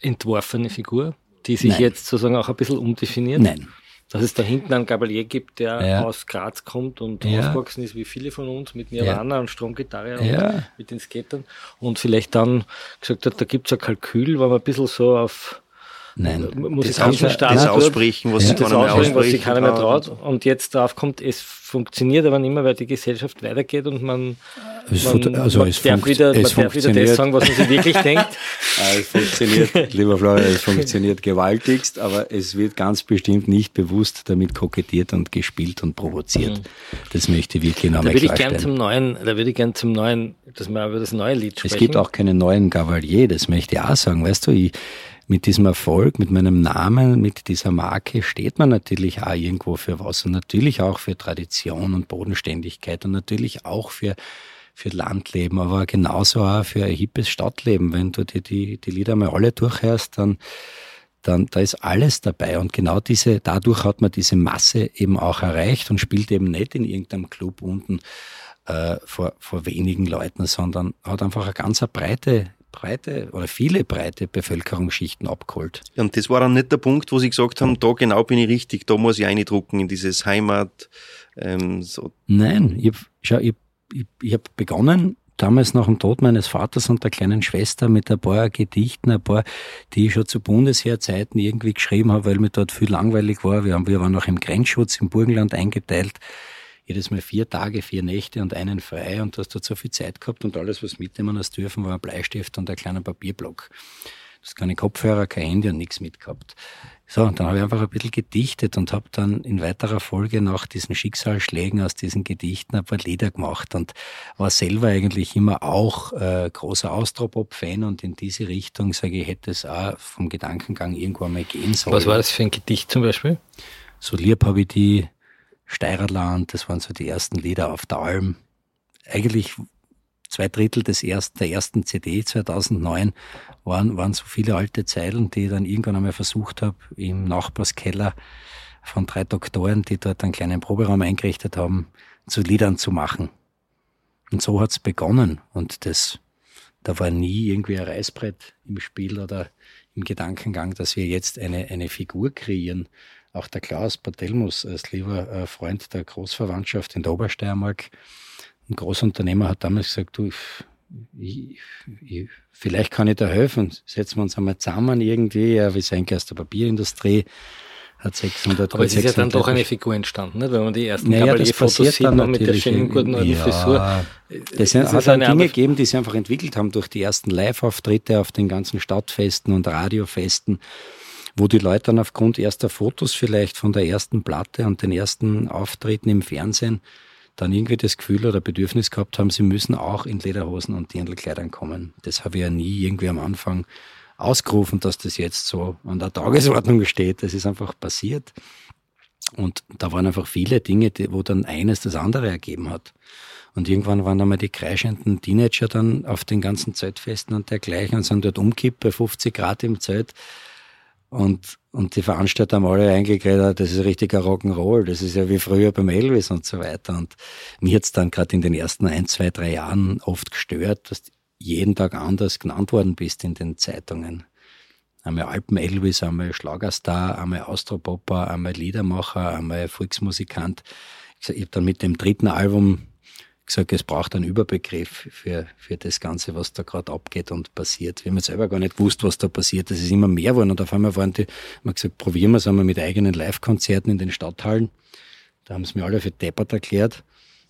entworfene Figur, die sich Nein. jetzt sozusagen auch ein bisschen umdefiniert? Nein dass es da hinten einen Gabalier gibt, der ja. aus Graz kommt und ja. aufgewachsen ist wie viele von uns mit Nirvana ja. und Stromgitarre und mit den Skatern und vielleicht dann gesagt hat, da gibt es ein Kalkül, weil man ein bisschen so auf Nein, musikalischen Start das aussprechen, was, ja. aussprechen, was sich keiner mehr traut. Und jetzt darauf kommt, es funktioniert aber nicht mehr, weil die Gesellschaft weitergeht und man, es man, also man es darf, wieder, man darf wieder das sagen, was man sich wirklich denkt. Ah, es funktioniert, lieber Florian, es funktioniert gewaltigst, aber es wird ganz bestimmt nicht bewusst damit kokettiert und gespielt und provoziert. Mhm. Das möchte ich wirklich noch da würde ich gern zum neuen, Da würde ich gerne zum neuen, dass wir über das neue Lied sprechen. Es gibt auch keinen neuen Gavalier, das möchte ich auch sagen. Weißt du, ich, mit diesem Erfolg, mit meinem Namen, mit dieser Marke steht man natürlich auch irgendwo für was und natürlich auch für Tradition und Bodenständigkeit und natürlich auch für für Landleben, aber genauso auch für ein hippes Stadtleben. Wenn du dir die, die Lieder mal alle durchhörst, dann, dann da ist alles dabei. Und genau diese, dadurch hat man diese Masse eben auch erreicht und spielt eben nicht in irgendeinem Club unten äh, vor, vor wenigen Leuten, sondern hat einfach eine ganz breite breite oder viele breite Bevölkerungsschichten abgeholt. Und das war dann nicht der Punkt, wo Sie gesagt haben, da genau bin ich richtig, da muss ich eindrucken in dieses Heimat. Ähm, so. Nein, ich, schau, ich, ich, ich habe begonnen, damals nach dem Tod meines Vaters und der kleinen Schwester mit ein paar Gedichten, ein paar, die ich schon zu Bundesheerzeiten irgendwie geschrieben habe, weil mir dort viel langweilig war. Wir, haben, wir waren noch im Grenzschutz im Burgenland eingeteilt jedes Mal vier Tage, vier Nächte und einen frei und du hast dort so viel Zeit gehabt und alles, was mitnehmen hast dürfen, war ein Bleistift und ein kleiner Papierblock. Du hast keine Kopfhörer, kein Handy und nichts mitgehabt. So, und dann habe ich einfach ein bisschen gedichtet und habe dann in weiterer Folge nach diesen Schicksalsschlägen aus diesen Gedichten ein paar Lieder gemacht und war selber eigentlich immer auch äh, großer Austropop-Fan und in diese Richtung, sage ich, hätte es auch vom Gedankengang irgendwann mal gehen sollen. Was war das für ein Gedicht zum Beispiel? So lieb habe ich die Steirerland, das waren so die ersten Lieder auf der Alm. Eigentlich zwei Drittel des ersten, der ersten CD 2009 waren, waren so viele alte Zeilen, die ich dann irgendwann einmal versucht habe, im Nachbarskeller von drei Doktoren, die dort einen kleinen Proberaum eingerichtet haben, zu Liedern zu machen. Und so hat's begonnen. Und das, da war nie irgendwie ein Reißbrett im Spiel oder im Gedankengang, dass wir jetzt eine, eine Figur kreieren, auch der Klaus Bartelmus als lieber äh, Freund der Großverwandtschaft in der Obersteiermark, ein Großunternehmer, hat damals gesagt, du, ich, ich, vielleicht kann ich da helfen. Setzen wir uns einmal zusammen irgendwie. Ja, wir sind aus der Papierindustrie. Hat 600, Aber es ist ja dann doch eine Figur entstanden, nicht? wenn man die ersten naja, Kabarettfotos sieht, mit der schönen guten ja, Frisur. Das, das hat dann Dinge gegeben, die sie einfach entwickelt haben durch die ersten Live-Auftritte auf den ganzen Stadtfesten und Radiofesten wo die Leute dann aufgrund erster Fotos vielleicht von der ersten Platte und den ersten Auftritten im Fernsehen dann irgendwie das Gefühl oder Bedürfnis gehabt haben, sie müssen auch in Lederhosen und Dirndlkleidern kommen. Das habe ich ja nie irgendwie am Anfang ausgerufen, dass das jetzt so an der Tagesordnung steht. Das ist einfach passiert. Und da waren einfach viele Dinge, die, wo dann eines das andere ergeben hat. Und irgendwann waren einmal die kreischenden Teenager dann auf den ganzen Zeltfesten und dergleichen und sind dort umkippt bei 50 Grad im Zelt. Und, und die Veranstalter haben alle eingeredet, das ist richtiger Rock'n'Roll, das ist ja wie früher beim Elvis und so weiter. Und mir hat's dann gerade in den ersten ein, zwei, drei Jahren oft gestört, dass du jeden Tag anders genannt worden bist in den Zeitungen einmal Alpen-Elvis, einmal Schlagerstar, einmal Austropopper, einmal Liedermacher, einmal Volksmusikant. Ich habe dann mit dem dritten Album gesagt, es braucht einen Überbegriff für, für das Ganze, was da gerade abgeht und passiert. Wir haben selber gar nicht gewusst, was da passiert. Das ist immer mehr geworden. Und auf einmal waren die, haben gesagt, probieren wir es einmal mit eigenen Live-Konzerten in den Stadthallen. Da haben sie mir alle für deppert erklärt.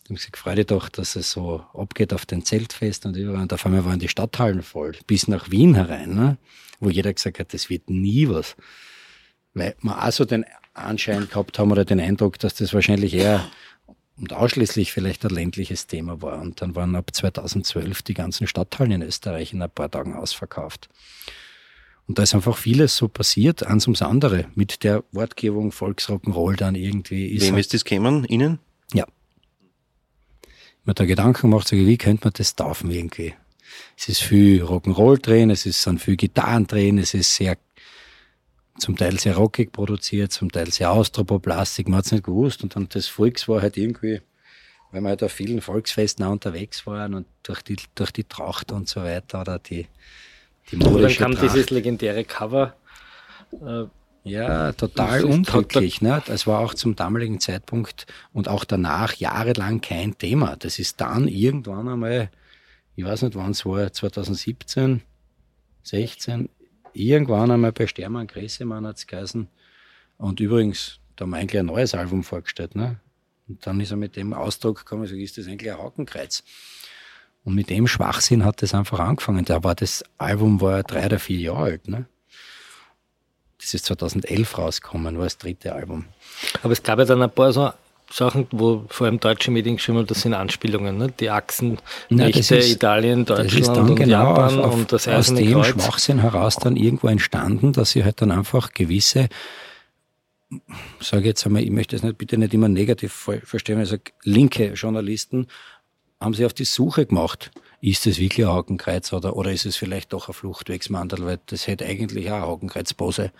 Da haben gesagt, freu dich doch, dass es so abgeht auf den Zeltfest und überall. Und auf einmal waren die Stadthallen voll, bis nach Wien herein. Ne? wo jeder gesagt hat, das wird nie was. Weil wir auch so den Anschein gehabt haben oder den Eindruck, dass das wahrscheinlich eher und ausschließlich vielleicht ein ländliches Thema war. Und dann waren ab 2012 die ganzen Stadthallen in Österreich in ein paar Tagen ausverkauft. Und da ist einfach vieles so passiert, eins ums andere, mit der Wortgebung Volksrock'n'Roll dann irgendwie. Ist Wem halt, ist das gekommen? Ihnen? Ja. Ich mir da Gedanken gemacht, wie könnte man das taufen irgendwie? Es ist viel Rock'n'Roll drin, es ist dann viel Gitarren drin, es ist sehr, zum Teil sehr rockig produziert, zum Teil sehr austropoplastik, man hat es nicht gewusst. Und dann das Volks war halt irgendwie, weil wir halt auf vielen Volksfesten auch unterwegs waren und durch die, durch die Tracht und so weiter oder die, die modische Dann kam Tracht. dieses legendäre Cover. Äh, ja, total unglücklich. Ne? Das war auch zum damaligen Zeitpunkt und auch danach jahrelang kein Thema. Das ist dann irgendwann einmal ich weiß nicht, wann es war, 2017, 16, irgendwann einmal bei Stermann Gräsemann hat es geheißen. Und übrigens, da haben wir eigentlich ein neues Album vorgestellt. Ne? Und dann ist er mit dem Ausdruck gekommen, so ist das eigentlich ein Hakenkreuz. Und mit dem Schwachsinn hat das einfach angefangen. Da war das Album war drei oder vier Jahre alt. Ne? Das ist 2011 rausgekommen, war das dritte Album. Aber es gab ja dann ein paar so Sachen, wo vor allem deutsche Medien geschrieben haben, das sind Anspielungen. Ne? Die Achsen, ist, Italien, Deutschland und genau Japan auf, und das Eiserne Aus dem Kreuz. Schwachsinn heraus dann irgendwo entstanden, dass sie halt dann einfach gewisse, sage jetzt einmal, ich möchte es nicht, bitte nicht immer negativ verstehen, ich sage, linke Journalisten haben sich auf die Suche gemacht. Ist es wirklich ein Hakenkreuz oder, oder ist es vielleicht doch ein Fluchtwegsmandel, weil das hätte eigentlich auch eine Hakenkreuzpose.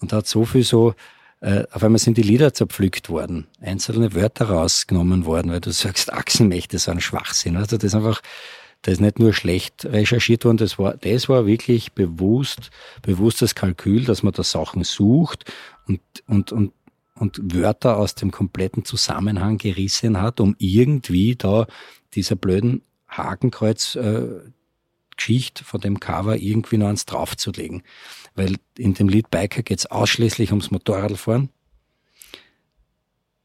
Und da hat so viel so, äh, auf einmal sind die Lieder zerpflückt worden, einzelne Wörter rausgenommen worden, weil du sagst, Achsenmächte sind Schwachsinn. Also das ist einfach, das ist nicht nur schlecht recherchiert worden, das war, das war wirklich bewusst, bewusstes Kalkül, dass man da Sachen sucht und, und, und, und Wörter aus dem kompletten Zusammenhang gerissen hat, um irgendwie da dieser blöden Hakenkreuz äh, Geschichte von dem Cover irgendwie noch eins draufzulegen weil in dem Lied Biker geht es ausschließlich ums Motorradfahren.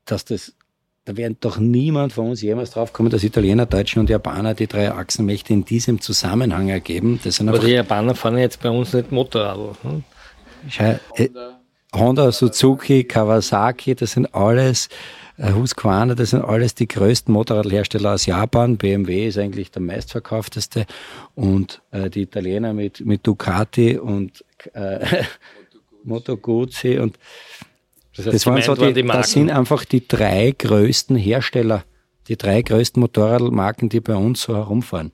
Dass das, da wäre doch niemand von uns jemals draufkommen, dass Italiener, Deutsche und Japaner die drei Achsenmächte in diesem Zusammenhang ergeben. Das sind Aber die Japaner fahren jetzt bei uns nicht Motorrad. Hm? Honda. Äh, Honda, Suzuki, Kawasaki, das sind alles Husqvarna, das sind alles die größten Motorradhersteller aus Japan. BMW ist eigentlich der meistverkaufteste und äh, die Italiener mit, mit Ducati und äh, Moto Guzzi und das, heißt, das, waren so die, die das sind einfach die drei größten Hersteller, die drei größten Motorradmarken, die bei uns so herumfahren.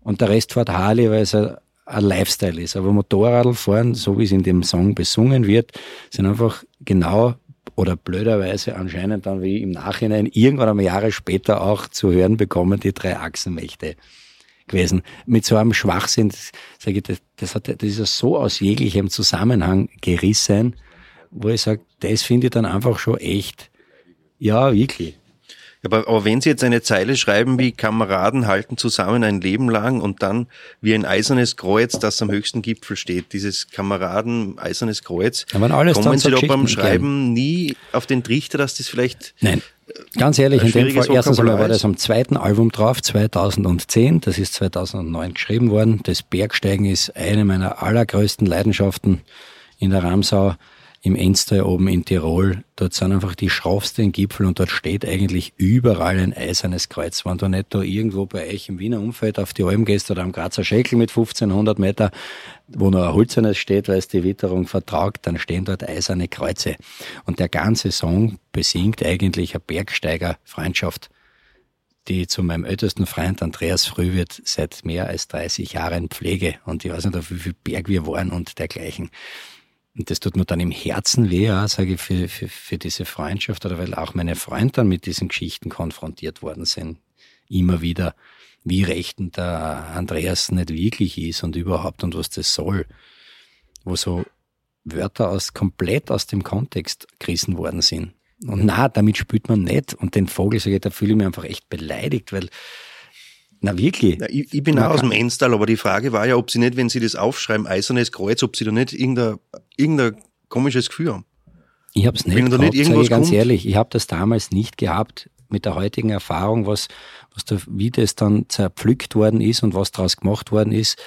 Und der Rest fährt Harley, weil es ein, ein Lifestyle ist. Aber Motorradfahren, so wie es in dem Song besungen wird, sind einfach genau oder blöderweise anscheinend dann wie im Nachhinein irgendwann einmal Jahre später auch zu hören bekommen, die drei Achsenmächte gewesen. Mit so einem Schwachsinn, sage ich, das, das, hat, das ist ja so aus jeglichem Zusammenhang gerissen, wo ich sage, das finde ich dann einfach schon echt, ja, wirklich. Aber, aber wenn Sie jetzt eine Zeile schreiben wie Kameraden halten zusammen ein Leben lang und dann wie ein eisernes Kreuz, das am höchsten Gipfel steht, dieses Kameraden eisernes Kreuz, kommen Sie doch beim Schreiben nie auf den Trichter, dass das vielleicht Nein. Ganz ehrlich, in dem Fall, erstens einmal war das am zweiten Album drauf, 2010, das ist 2009 geschrieben worden. Das Bergsteigen ist eine meiner allergrößten Leidenschaften in der Ramsau. Im Enstal oben in Tirol. Dort sind einfach die schroffsten Gipfel und dort steht eigentlich überall ein eisernes Kreuz. Wenn du nicht da irgendwo bei euch im Wiener Umfeld auf die Alm gehst oder am Grazer Schäkel mit 1500 Meter, wo noch ein Holzernes steht, weil es die Witterung vertragt, dann stehen dort eiserne Kreuze. Und der ganze Song besingt eigentlich eine Bergsteiger-Freundschaft die zu meinem ältesten Freund Andreas Frühwirt seit mehr als 30 Jahren pflege. Und ich weiß nicht, auf wie viel Berg wir waren und dergleichen. Und das tut mir dann im Herzen weh, ja, sage ich, für, für, für diese Freundschaft oder weil auch meine Freunde dann mit diesen Geschichten konfrontiert worden sind. Immer wieder, wie rechtend der Andreas nicht wirklich ist und überhaupt und was das soll. Wo so Wörter aus, komplett aus dem Kontext gerissen worden sind. Und na, damit spielt man nicht. Und den Vogel, sage ich, da fühle ich mich einfach echt beleidigt, weil, na wirklich. Ja, ich, ich, bin auch aus dem Enstal, aber die Frage war ja, ob sie nicht, wenn sie das aufschreiben, eisernes Kreuz, ob sie da nicht irgendein, irgendein komisches Gefühl haben. Ich habe es nicht gehabt, nicht sage ich ganz kommt. ehrlich. Ich habe das damals nicht gehabt mit der heutigen Erfahrung, was, was da, wie das dann zerpflückt worden ist und was daraus gemacht worden ist,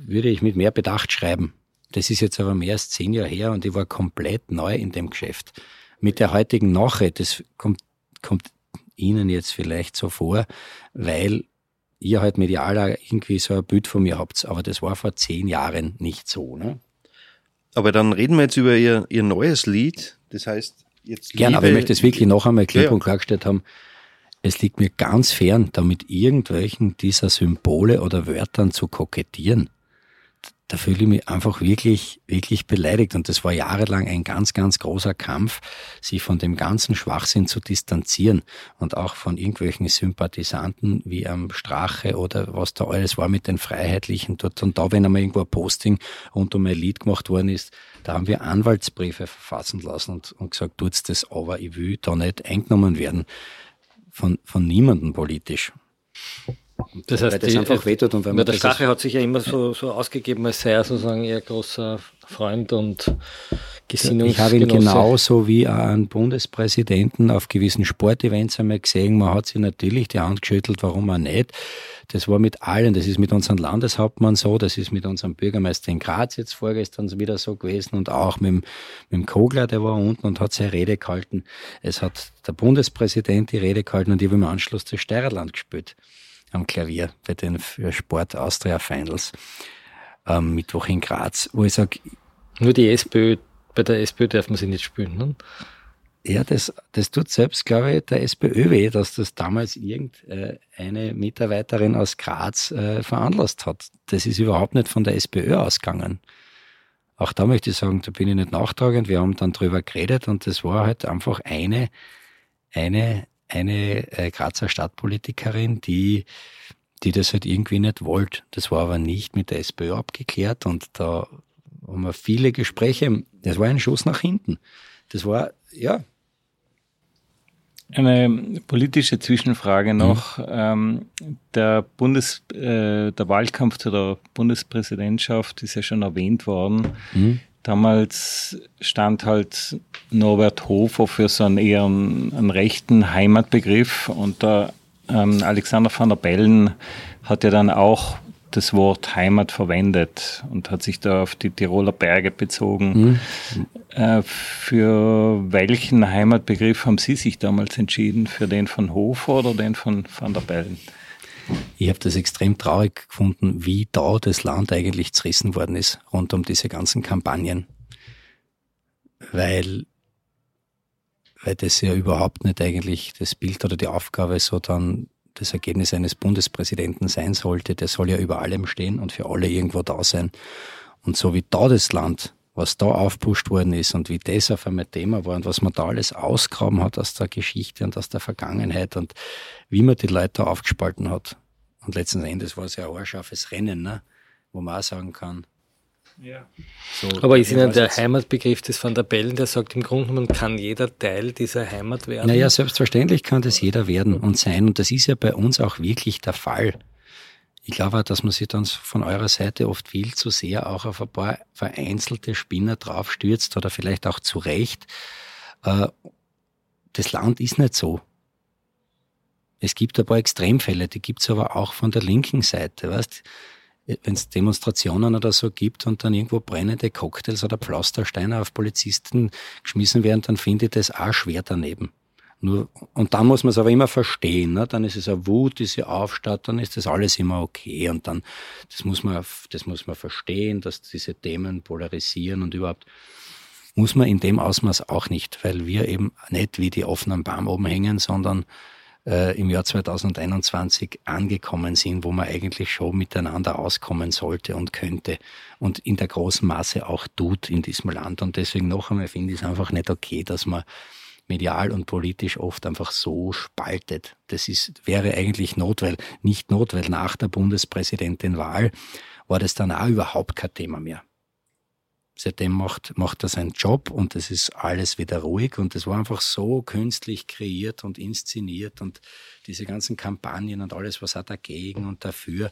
würde ich mit mehr Bedacht schreiben. Das ist jetzt aber mehr als zehn Jahre her und ich war komplett neu in dem Geschäft mit der heutigen Nachricht, das kommt, kommt Ihnen jetzt vielleicht so vor, weil ihr halt medial irgendwie so ein Bild von mir habt. Aber das war vor zehn Jahren nicht so. Ne? Aber dann reden wir jetzt über Ihr, ihr neues Lied. Das heißt, jetzt. Gerne, aber ich möchte es wirklich noch einmal klipp ja, und klargestellt haben. Es liegt mir ganz fern, damit irgendwelchen dieser Symbole oder Wörtern zu kokettieren da fühle ich mich einfach wirklich, wirklich beleidigt. Und das war jahrelang ein ganz, ganz großer Kampf, sich von dem ganzen Schwachsinn zu distanzieren und auch von irgendwelchen Sympathisanten wie am Strache oder was da alles war mit den Freiheitlichen dort. Und da, wenn einmal irgendwo ein Posting rund um ein Lied gemacht worden ist, da haben wir Anwaltsbriefe verfassen lassen und, und gesagt, tut's das, aber ich will da nicht eingenommen werden von, von niemandem politisch. Das heißt, weil das die, einfach wehtut. Und wenn man der Strache hat sich ja immer so, so ausgegeben, als sei er sozusagen ihr großer Freund und Gesinnungsgenosse. Ich habe ihn genauso wie einen Bundespräsidenten auf gewissen Sportevents einmal gesehen. Man hat sich natürlich die Hand geschüttelt, warum auch nicht. Das war mit allen, das ist mit unserem Landeshauptmann so, das ist mit unserem Bürgermeister in Graz jetzt vorgestern wieder so gewesen und auch mit dem, mit dem Kogler, der war unten und hat seine Rede gehalten. Es hat der Bundespräsident die Rede gehalten und ich habe im Anschluss das Steirerland gespielt am Klavier bei den Sport Austria Finals am Mittwoch in Graz, wo ich sage. Nur die SPÖ, bei der SPÖ darf man sie nicht spielen, ne? Ja, das, das tut selbst, glaube ich, der SPÖ weh, dass das damals irgendeine Mitarbeiterin aus Graz äh, veranlasst hat. Das ist überhaupt nicht von der SPÖ ausgegangen. Auch da möchte ich sagen, da bin ich nicht nachtragend. Wir haben dann drüber geredet und das war halt einfach eine, eine eine äh, Grazer Stadtpolitikerin, die, die das halt irgendwie nicht wollte. Das war aber nicht mit der SPÖ abgeklärt und da haben wir viele Gespräche. Das war ein Schuss nach hinten. Das war, ja. Eine politische Zwischenfrage noch. Mhm. Ähm, der Bundes, äh, der Wahlkampf zu der Bundespräsidentschaft ist ja schon erwähnt worden. Mhm. Damals stand halt Norbert Hofer für so einen eher einen, einen rechten Heimatbegriff und der ähm, Alexander van der Bellen hat ja dann auch das Wort Heimat verwendet und hat sich da auf die Tiroler Berge bezogen. Mhm. Äh, für welchen Heimatbegriff haben Sie sich damals entschieden? Für den von Hofer oder den von van der Bellen? Ich habe das extrem traurig gefunden, wie da das Land eigentlich zerrissen worden ist rund um diese ganzen Kampagnen. Weil, weil das ja überhaupt nicht eigentlich das Bild oder die Aufgabe so dann das Ergebnis eines Bundespräsidenten sein sollte. Der soll ja über allem stehen und für alle irgendwo da sein. Und so wie da das Land, was da aufpusht worden ist und wie das auf einmal Thema war und was man da alles ausgraben hat aus der Geschichte und aus der Vergangenheit und wie man die Leute aufgespalten hat. Und letzten Endes war es ja ein haarscharfes Rennen, ne? wo man auch sagen kann. Ja. So, Aber ist Ihnen der Heimatbegriff des Van der Bellen, der sagt, im Grunde genommen kann jeder Teil dieser Heimat werden? Naja, selbstverständlich kann das jeder werden und sein. Und das ist ja bei uns auch wirklich der Fall. Ich glaube auch, dass man sich dann von eurer Seite oft viel zu sehr auch auf ein paar vereinzelte Spinner draufstürzt oder vielleicht auch zu Recht. Äh, das Land ist nicht so. Es gibt ein paar Extremfälle, die gibt's aber auch von der linken Seite. Weißt? wenn es Demonstrationen oder so gibt und dann irgendwo brennende Cocktails oder Pflastersteine auf Polizisten geschmissen werden, dann finde ich das auch schwer daneben. Nur, und dann muss man es aber immer verstehen, ne? dann ist es eine Wut, diese Aufstatt, dann ist das alles immer okay und dann, das muss man, das muss man verstehen, dass diese Themen polarisieren und überhaupt muss man in dem Ausmaß auch nicht, weil wir eben nicht wie die offenen Baum oben hängen, sondern äh, im Jahr 2021 angekommen sind, wo man eigentlich schon miteinander auskommen sollte und könnte und in der großen Masse auch tut in diesem Land. Und deswegen noch einmal finde ich es einfach nicht okay, dass man medial und politisch oft einfach so spaltet. Das ist, wäre eigentlich not, weil, nicht not, weil nach der Bundespräsidentenwahl war das dann auch überhaupt kein Thema mehr. Seitdem macht, macht er seinen Job und es ist alles wieder ruhig und es war einfach so künstlich kreiert und inszeniert und diese ganzen Kampagnen und alles, was auch dagegen und dafür,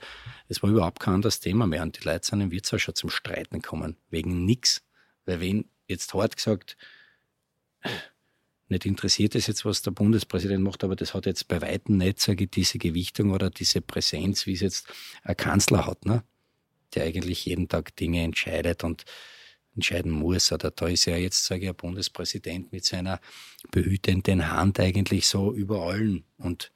es war überhaupt kein anderes Thema mehr und die Leute sind im Wirtshaus schon zum Streiten gekommen, wegen nix. Weil wen jetzt hart gesagt, nicht interessiert ist jetzt, was der Bundespräsident macht, aber das hat jetzt bei Weitem nicht, sage ich, diese Gewichtung oder diese Präsenz, wie es jetzt ein Kanzler hat, ne? der eigentlich jeden Tag Dinge entscheidet und entscheiden muss. Oder da ist ja jetzt, sage ich, ein Bundespräsident mit seiner behütenden Hand eigentlich so über allen und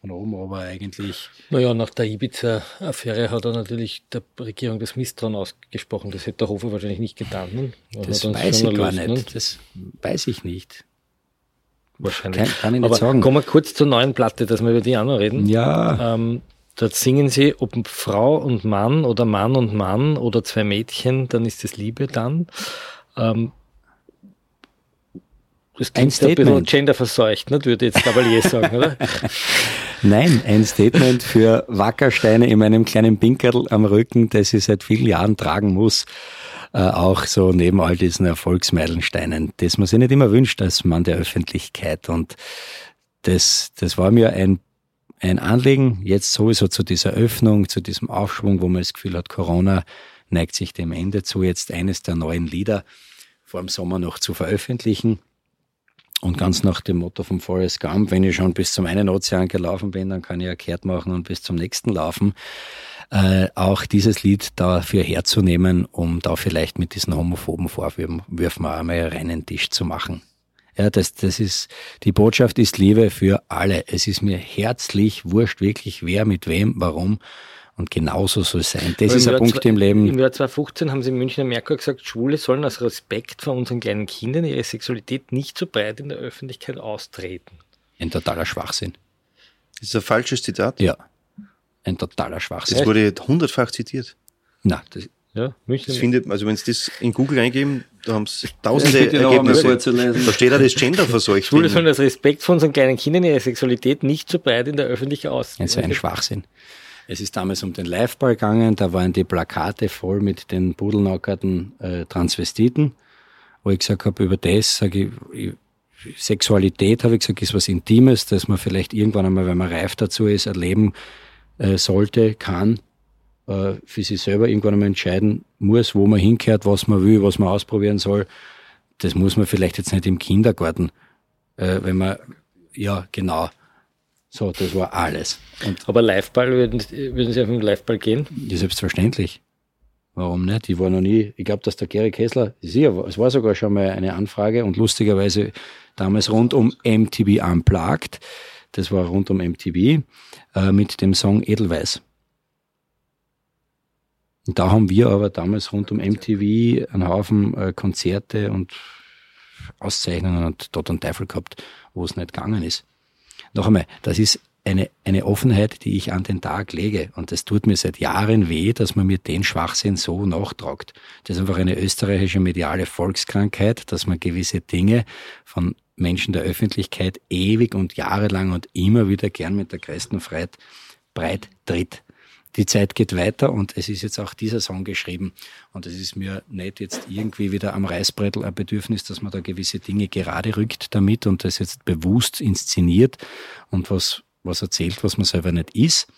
von oben aber eigentlich. Naja, nach der Ibiza-Affäre hat er natürlich der Regierung das Misstrauen ausgesprochen. Das hätte der Hofer wahrscheinlich nicht getan. Ne? Das weiß ich gar nicht. Ne? Das weiß ich nicht. Wahrscheinlich. Kann, kann ich nicht Aber sagen. Kommen wir kurz zur neuen Platte, dass wir über die auch noch reden. Ja. Ähm, dort singen sie, ob Frau und Mann oder Mann und Mann oder zwei Mädchen, dann ist es Liebe dann. Ähm, das ein Statement. ein bisschen genderverseucht, ne? würde jetzt Cavalier sagen, oder? Nein, ein Statement für Wackersteine in meinem kleinen Pinkerl am Rücken, das ich seit vielen Jahren tragen muss auch so neben all diesen Erfolgsmeilensteinen, das man sich nicht immer wünscht als Mann der Öffentlichkeit. Und das, das war mir ein, ein Anliegen, jetzt sowieso zu dieser Öffnung, zu diesem Aufschwung, wo man das Gefühl hat, Corona neigt sich dem Ende zu, jetzt eines der neuen Lieder vor dem Sommer noch zu veröffentlichen. Und ganz nach dem Motto von Forrest Gump, wenn ich schon bis zum einen Ozean gelaufen bin, dann kann ich ja kehrt machen und bis zum nächsten laufen äh, auch dieses Lied dafür herzunehmen, um da vielleicht mit diesen homophoben Vorwürfen auch einmal reinen Tisch zu machen. Ja, das, das ist, die Botschaft ist Liebe für alle. Es ist mir herzlich wurscht, wirklich wer, mit wem, warum. Und genauso soll es sein. Das ist ein Punkt im Leben. Im Jahr 2015 haben sie in München Merkur gesagt, Schwule sollen aus Respekt vor unseren kleinen Kindern ihre Sexualität nicht so breit in der Öffentlichkeit austreten. Ein totaler Schwachsinn. Das ist ein falsches Zitat? Ja ein totaler Schwachsinn. Das wurde hundertfach zitiert. Na, das, ja, das findet, also wenn Sie das in Google eingeben, da haben Sie tausende Ergebnisse. Da steht auch das Gender verseucht. Schwule sollen als Respekt vor unseren kleinen Kindern ihre Sexualität nicht so breit in der Öffentlichkeit aus. Das ist ein Schwachsinn. Es ist damals um den Liveball gegangen, da waren die Plakate voll mit den pudelnackerten äh, Transvestiten, wo ich gesagt habe, über das sage ich, Sexualität, habe ich gesagt, ist was Intimes, dass man vielleicht irgendwann einmal, wenn man reif dazu ist, erleben äh, sollte, kann, äh, für sich selber irgendwann einmal entscheiden muss, wo man hinkehrt, was man will, was man ausprobieren soll. Das muss man vielleicht jetzt nicht im Kindergarten, äh, wenn man, ja, genau. So, das war alles. Und Aber Liveball, würden, würden Sie auf den Liveball gehen? Ja, selbstverständlich. Warum nicht? Ich war noch nie, ich glaube, dass der Gary Kessler, sicher, es war sogar schon mal eine Anfrage und lustigerweise damals rund um MTV Unplugged. Das war rund um MTV äh, mit dem Song Edelweiß. Und da haben wir aber damals rund um MTV einen Haufen äh, Konzerte und Auszeichnungen und Tod und Teufel gehabt, wo es nicht gegangen ist. Noch einmal, das ist eine, eine Offenheit, die ich an den Tag lege. Und das tut mir seit Jahren weh, dass man mir den Schwachsinn so nachtragt. Das ist einfach eine österreichische mediale Volkskrankheit, dass man gewisse Dinge von Menschen der Öffentlichkeit ewig und jahrelang und immer wieder gern mit der größten breit tritt. Die Zeit geht weiter und es ist jetzt auch dieser Song geschrieben. Und es ist mir nicht jetzt irgendwie wieder am Reißbrettel ein Bedürfnis, dass man da gewisse Dinge gerade rückt damit und das jetzt bewusst inszeniert und was, was erzählt, was man selber nicht ist,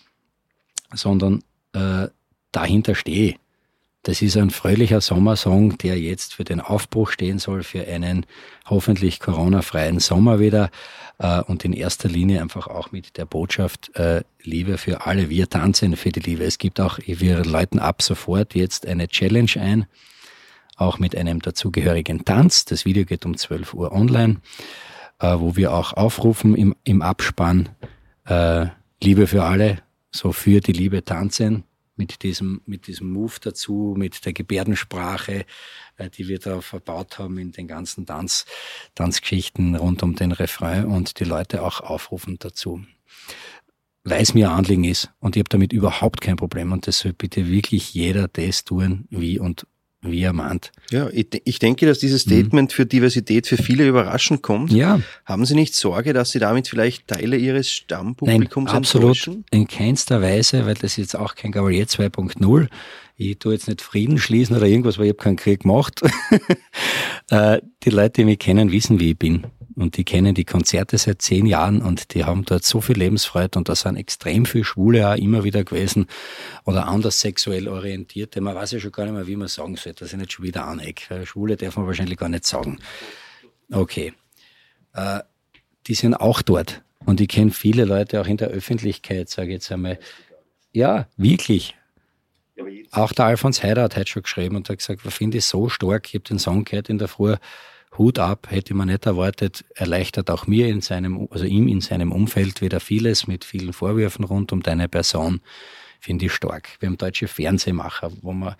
sondern äh, dahinter stehe. Das ist ein fröhlicher Sommersong, der jetzt für den Aufbruch stehen soll, für einen hoffentlich Corona-freien Sommer wieder äh, und in erster Linie einfach auch mit der Botschaft äh, Liebe für alle. Wir tanzen für die Liebe. Es gibt auch, wir läuten ab sofort jetzt eine Challenge ein, auch mit einem dazugehörigen Tanz. Das Video geht um 12 Uhr online, äh, wo wir auch aufrufen im, im Abspann äh, Liebe für alle, so für die Liebe tanzen mit diesem, mit diesem Move dazu, mit der Gebärdensprache, äh, die wir da verbaut haben in den ganzen Tanz, Tanzgeschichten rund um den Refrain und die Leute auch aufrufen dazu. Weil es mir ein Anliegen ist und ich habe damit überhaupt kein Problem und das soll bitte wirklich jeder das tun, wie und wie er meint. Ja, ich, ich denke, dass dieses mhm. Statement mhm. für Diversität für viele überraschend kommt. Ja. Haben Sie nicht Sorge, dass Sie damit vielleicht Teile Ihres Stammpublikums Nein, absolut in keinster Weise, weil das ist jetzt auch kein Gavalier 2.0. Ich tue jetzt nicht Frieden schließen oder irgendwas, weil ich habe keinen Krieg gemacht. Äh, die Leute, die mich kennen, wissen, wie ich bin. Und die kennen die Konzerte seit zehn Jahren und die haben dort so viel Lebensfreude und da sind extrem viele Schwule auch immer wieder gewesen oder anders sexuell orientierte. Man weiß ja schon gar nicht mehr, wie man sagen soll, dass ich nicht schon wieder anecke. Schwule darf man wahrscheinlich gar nicht sagen. Okay. Äh, die sind auch dort. Und ich kenne viele Leute auch in der Öffentlichkeit, sage ich jetzt einmal. Ja, wirklich. Auch der Alfons Heider hat heute schon geschrieben und hat gesagt, was finde ich so stark. Ich habe den Song gehört in der Früh Hut ab, hätte man nicht erwartet, erleichtert auch mir in seinem, also ihm in seinem Umfeld wieder vieles mit vielen Vorwürfen rund um deine Person, finde ich stark. Wir haben deutsche Fernsehmacher, wo man,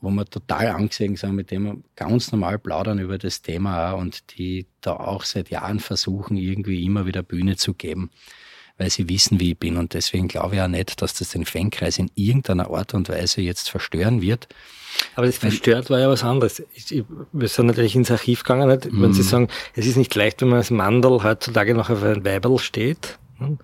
wo wir total angesehen sind, mit dem wir ganz normal plaudern über das Thema und die da auch seit Jahren versuchen, irgendwie immer wieder Bühne zu geben weil sie wissen, wie ich bin. Und deswegen glaube ich auch nicht, dass das den Fankreis in irgendeiner Art und Weise jetzt verstören wird. Aber das verstört war ja was anderes. Ich, wir sind natürlich ins Archiv gegangen, nicht? wenn Sie mhm. sagen, es ist nicht leicht, wenn man als Mandel heutzutage noch auf ein Weiberl steht. Ne?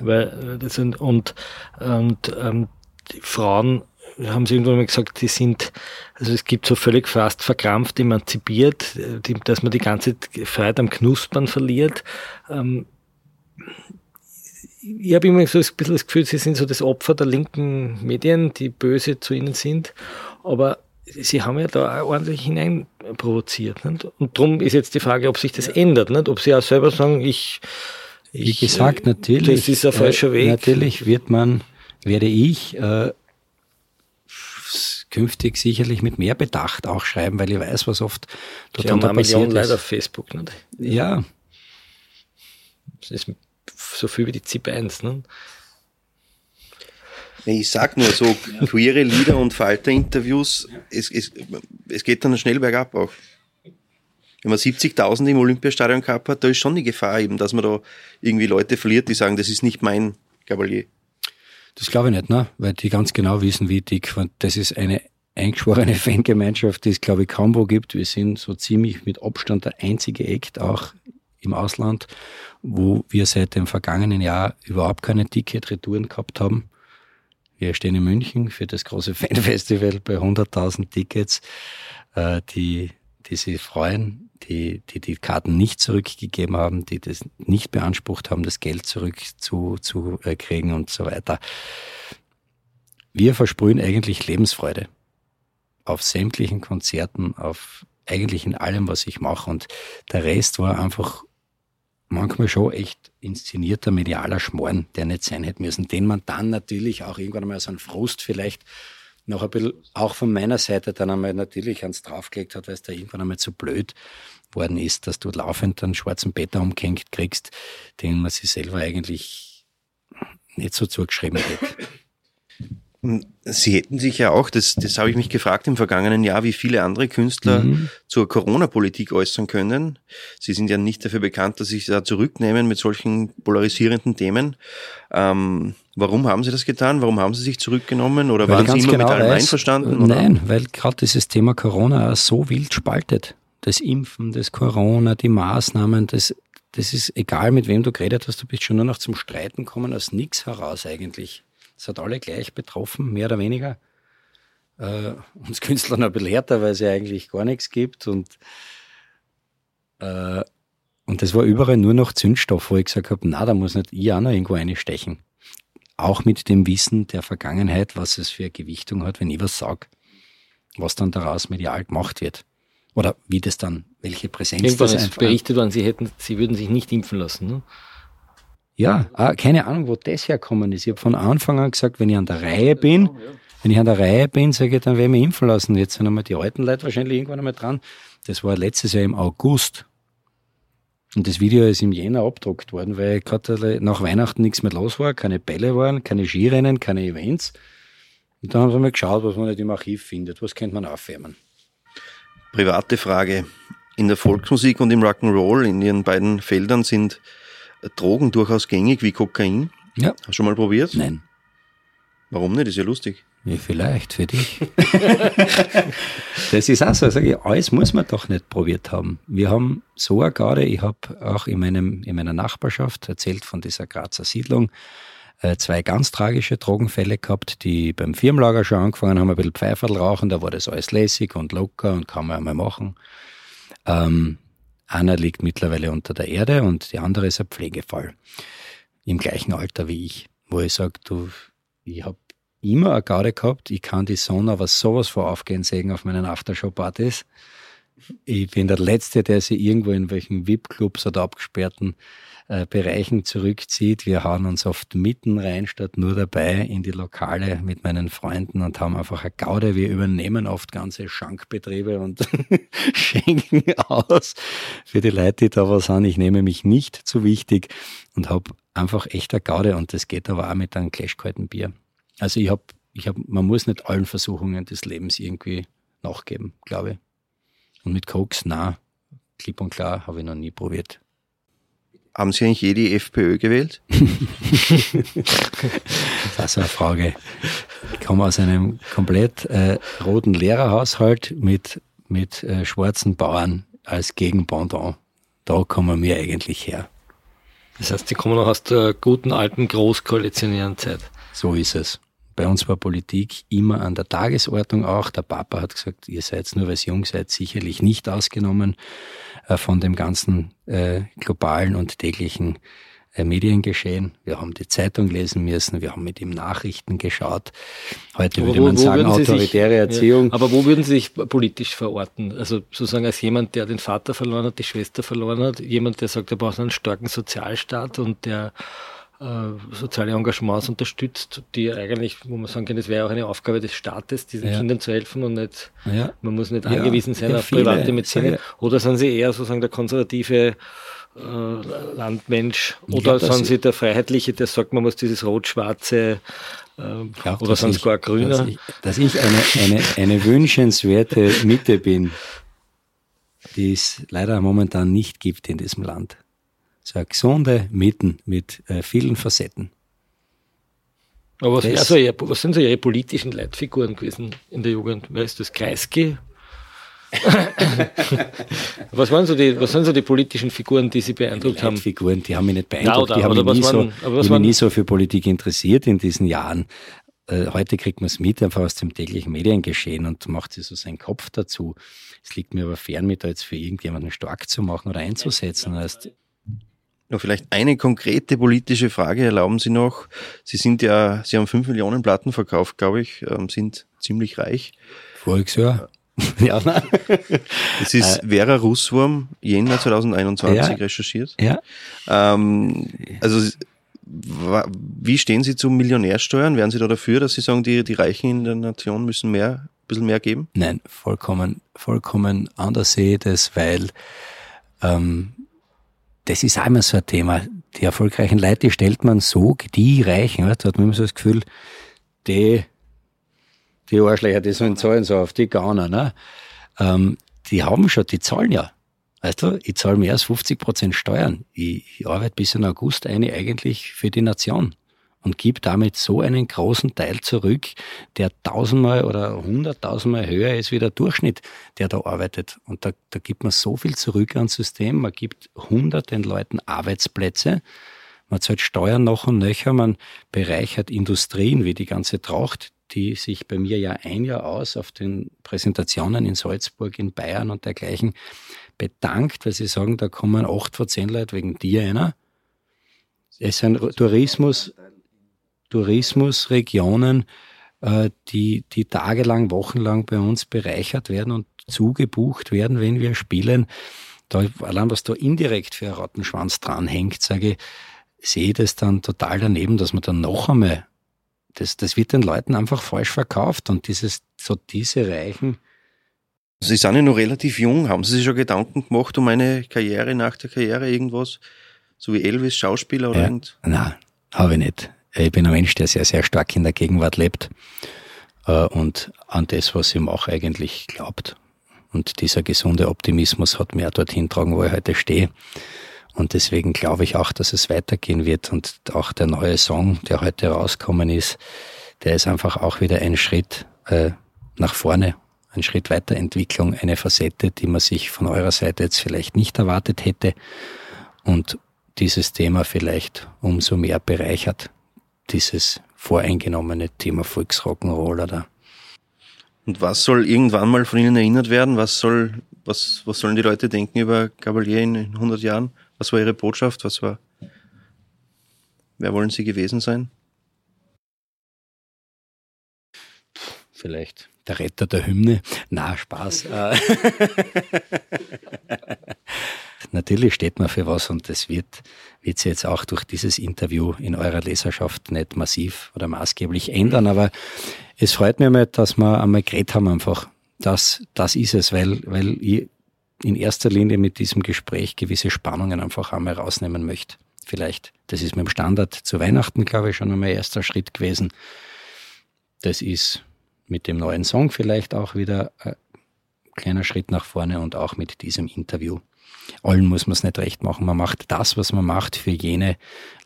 Weil, äh, das sind, und, und ähm, die Frauen haben sie irgendwann mal gesagt, die sind, also es gibt so völlig fast verkrampft, emanzipiert, die, dass man die ganze Freiheit am Knuspern verliert. Ähm, ich habe immer so ein bisschen das Gefühl, sie sind so das Opfer der linken Medien, die böse zu ihnen sind. Aber sie haben ja da auch ordentlich hineinprovoziert. Nicht? Und darum ist jetzt die Frage, ob sich das ändert. Nicht? Ob sie auch selber sagen, ich. ich Wie gesagt, natürlich. Das ist ein falscher Weg. Natürlich wird man, werde ich äh, künftig sicherlich mit mehr Bedacht auch schreiben, weil ich weiß, was oft dort Sie haben passiert ist. Leute auf Facebook. Nicht? Ja. Das ist so viel wie die ZIP 1. Ne? Ich sag nur so, queere Lieder und Falter-Interviews, es, es, es geht dann schnell bergab auch. Wenn man 70.000 im Olympiastadion gehabt hat, da ist schon die Gefahr eben, dass man da irgendwie Leute verliert, die sagen, das ist nicht mein Gabalier. Das glaube ich nicht, ne? weil die ganz genau wissen, wie dick. Das ist eine eingeschworene Fangemeinschaft, die es, glaube ich, kaum wo gibt. Wir sind so ziemlich mit Abstand der einzige Act auch im Ausland, wo wir seit dem vergangenen Jahr überhaupt keine Ticket-Retouren gehabt haben. Wir stehen in München für das große Fanfestival bei 100.000 Tickets, äh, die, die sich freuen, die, die die Karten nicht zurückgegeben haben, die das nicht beansprucht haben, das Geld zurückzukriegen zu, äh, und so weiter. Wir versprühen eigentlich Lebensfreude auf sämtlichen Konzerten, auf eigentlich in allem, was ich mache. Und der Rest war einfach manchmal schon echt inszenierter medialer Schmoren, der nicht sein hätte müssen, den man dann natürlich auch irgendwann einmal so einen Frust vielleicht noch ein bisschen auch von meiner Seite dann einmal natürlich ans draufgelegt hat, weil es da irgendwann einmal zu blöd worden ist, dass du laufend einen schwarzen Beta umgehängt kriegst, den man sich selber eigentlich nicht so zugeschrieben hätte. Sie hätten sich ja auch, das, das habe ich mich gefragt im vergangenen Jahr, wie viele andere Künstler mhm. zur Corona-Politik äußern können. Sie sind ja nicht dafür bekannt, dass Sie sich da zurücknehmen mit solchen polarisierenden Themen. Ähm, warum haben Sie das getan? Warum haben Sie sich zurückgenommen? Oder weil waren Sie immer genau mit allem weiß, einverstanden? Oder? Nein, weil gerade dieses Thema Corona so wild spaltet. Das Impfen, das Corona, die Maßnahmen, das, das ist egal, mit wem du geredet hast, du bist schon nur noch zum Streiten kommen aus nichts heraus eigentlich. Es hat alle gleich betroffen, mehr oder weniger. Äh, uns Künstler noch ein bisschen härter, weil es ja eigentlich gar nichts gibt. Und, äh, und das war überall nur noch Zündstoff, wo ich gesagt habe, na, da muss nicht ich auch noch irgendwo einstechen. auch mit dem Wissen der Vergangenheit, was es für Gewichtung hat, wenn ich was sage, was dann daraus medial gemacht wird. Oder wie das dann, welche Präsenz Irgendwann das ist berichtet worden, sie hätten, sie würden sich nicht impfen lassen. Ne? Ja, ah, keine Ahnung, wo das herkommen ist. Ich habe von Anfang an gesagt, wenn ich an der Reihe bin, wenn ich an der Reihe bin, sage ich, dann werde ich mich impfen lassen. Jetzt sind einmal die alten Leute wahrscheinlich irgendwann einmal dran. Das war letztes Jahr im August. Und das Video ist im Jänner abgedruckt worden, weil gerade nach Weihnachten nichts mehr los war, keine Bälle waren, keine Skirennen, keine Events. Und dann haben sie mal geschaut, was man nicht im Archiv findet. Was könnte man aufwärmen? Private Frage. In der Volksmusik und im Rock'n'Roll, in ihren beiden Feldern sind Drogen durchaus gängig wie Kokain. Ja. Hast du schon mal probiert? Nein. Warum nicht? Ist ja lustig. Ja, vielleicht für dich. das ist auch so. Sag ich, alles muss man doch nicht probiert haben. Wir haben so eine Garde, ich habe auch in, meinem, in meiner Nachbarschaft erzählt von dieser Grazer Siedlung, äh, zwei ganz tragische Drogenfälle gehabt, die beim Firmenlager schon angefangen haben, ein bisschen Pfeiferl rauchen, da war das alles lässig und locker und kann man einmal machen. Ähm, einer liegt mittlerweile unter der Erde und die andere ist ein Pflegefall. Im gleichen Alter wie ich, wo ich sage, du, ich habe immer eine Garde gehabt. Ich kann die Sonne aber sowas vor aufgehen sehen auf meinen Aftershow-Partys. Ich bin der Letzte, der sich irgendwo in welchen VIP-Clubs oder abgesperrten äh, Bereichen zurückzieht. Wir hauen uns oft mitten rein, statt nur dabei in die Lokale mit meinen Freunden und haben einfach eine Gaude. Wir übernehmen oft ganze Schankbetriebe und schenken aus für die Leute, die da was haben. Ich nehme mich nicht zu wichtig und habe einfach echt eine Gaude und das geht aber auch mit einem clashkalten Bier. Also ich habe, ich hab, man muss nicht allen Versuchungen des Lebens irgendwie nachgeben, glaube ich. Und mit Koks, na, klipp und klar, habe ich noch nie probiert. Haben Sie eigentlich je die FPÖ gewählt? das ist eine Frage. Ich komme aus einem komplett äh, roten Lehrerhaushalt mit, mit äh, schwarzen Bauern als Gegenpendant. Da kommen wir eigentlich her. Das heißt, Sie kommen noch aus der guten alten großkoalitionären Zeit. So ist es. Bei uns war Politik immer an der Tagesordnung auch. Der Papa hat gesagt, ihr seid nur, weil ihr jung seid, sicherlich nicht ausgenommen von dem ganzen äh, globalen und täglichen äh, Mediengeschehen. Wir haben die Zeitung lesen müssen, wir haben mit ihm Nachrichten geschaut. Heute aber würde wo, man sagen, autoritäre sich, Erziehung. Ja, aber wo würden Sie sich politisch verorten? Also sozusagen als jemand, der den Vater verloren hat, die Schwester verloren hat, jemand, der sagt, er braucht einen starken Sozialstaat und der äh, soziale Engagements unterstützt, die eigentlich, wo man sagen kann, das wäre auch eine Aufgabe des Staates, diesen ja. Kindern zu helfen und nicht, ja. man muss nicht angewiesen sein auf private Medizin. Oder sind Sie eher sozusagen der konservative äh, Landmensch oder glaub, sind Sie der Freiheitliche, der sagt, man muss dieses rot-schwarze äh, glaub, oder Sie gar grüner? Dass ich, dass ich eine, eine, eine wünschenswerte Mitte bin, die es leider momentan nicht gibt in diesem Land so eine gesunde Mitten mit äh, vielen Facetten. Aber was, also, was, sind so Ihre politischen Leitfiguren gewesen in der Jugend? Wer ist das? Kreisky? was, waren so die, was sind so die politischen Figuren, die Sie beeindruckt haben? Figuren, die haben mich nicht beeindruckt. Ja, oder, die haben mich, nie, waren, so, waren, nie so für Politik interessiert in diesen Jahren. Äh, heute kriegt man es mit, einfach aus dem täglichen Mediengeschehen und macht sich so seinen Kopf dazu. Es liegt mir aber fern, mich da jetzt für irgendjemanden stark zu machen oder einzusetzen. Heißt, noch vielleicht eine konkrete politische Frage erlauben Sie noch. Sie sind ja, Sie haben fünf Millionen Platten verkauft, glaube ich, ähm, sind ziemlich reich. Voriges Jahr. ja, nein. Es ist äh, Vera Russwurm, Jänner 2021 ja, recherchiert. Ja. Ähm, also, wie stehen Sie zu Millionärsteuern? Wären Sie da dafür, dass Sie sagen, die, die Reichen in der Nation müssen mehr, ein bisschen mehr geben? Nein, vollkommen, vollkommen anders sehe ich das, weil ähm, das ist auch immer so ein Thema. Die erfolgreichen Leute, stellt man so, die Reichen, da hat man immer so das Gefühl, die, die Arschlöcher, die sollen zahlen so auf die Gauner, ne? Ähm, die haben schon, die zahlen ja. Weißt du, ich zahle mehr als 50 Prozent Steuern. Ich, ich arbeite bis in August eine eigentlich für die Nation und gibt damit so einen großen Teil zurück, der tausendmal oder hunderttausendmal höher ist wie der Durchschnitt, der da arbeitet. Und da, da gibt man so viel zurück ans System. Man gibt hunderten Leuten Arbeitsplätze. Man zahlt Steuern noch und nöcher. Man bereichert Industrien wie die ganze Tracht, die sich bei mir ja ein Jahr aus auf den Präsentationen in Salzburg, in Bayern und dergleichen bedankt, weil sie sagen, da kommen acht vor zehn Leute wegen dir einer. Es ist ein Tourismus, Tourismusregionen, äh, die, die tagelang, wochenlang bei uns bereichert werden und zugebucht werden, wenn wir spielen. Da, allein was da indirekt für ein Rattenschwanz dranhängt, sage ich, sehe ich das dann total daneben, dass man dann noch einmal, das, das wird den Leuten einfach falsch verkauft und dieses, so diese Reichen. Sie sind ja noch relativ jung. Haben Sie sich schon Gedanken gemacht um eine Karriere nach der Karriere, irgendwas? So wie Elvis, Schauspieler oder ja, irgend? Nein, habe ich nicht. Ich bin ein Mensch, der sehr, sehr stark in der Gegenwart lebt äh, und an das, was ich mache, eigentlich glaubt. Und dieser gesunde Optimismus hat mir auch dorthin tragen, wo ich heute stehe. Und deswegen glaube ich auch, dass es weitergehen wird. Und auch der neue Song, der heute rausgekommen ist, der ist einfach auch wieder ein Schritt äh, nach vorne, ein Schritt Weiterentwicklung, eine Facette, die man sich von eurer Seite jetzt vielleicht nicht erwartet hätte. Und dieses Thema vielleicht umso mehr bereichert, dieses voreingenommene Thema Volksrock'n'Roll oder und was soll irgendwann mal von Ihnen erinnert werden? Was soll, was, was sollen die Leute denken über Gabalier in 100 Jahren? Was war Ihre Botschaft? Was war, wer wollen Sie gewesen sein? Vielleicht der Retter der Hymne. Na, Spaß. Natürlich steht man für was und das wird, wird sich jetzt auch durch dieses Interview in eurer Leserschaft nicht massiv oder maßgeblich ändern, aber es freut mich einmal, dass wir einmal geredet haben einfach. Das, das ist es, weil, weil ich in erster Linie mit diesem Gespräch gewisse Spannungen einfach einmal rausnehmen möchte. Vielleicht, das ist mit dem Standard zu Weihnachten, glaube ich, schon einmal erster Schritt gewesen. Das ist mit dem neuen Song vielleicht auch wieder ein kleiner Schritt nach vorne und auch mit diesem Interview. Allen muss man es nicht recht machen. Man macht das, was man macht, für jene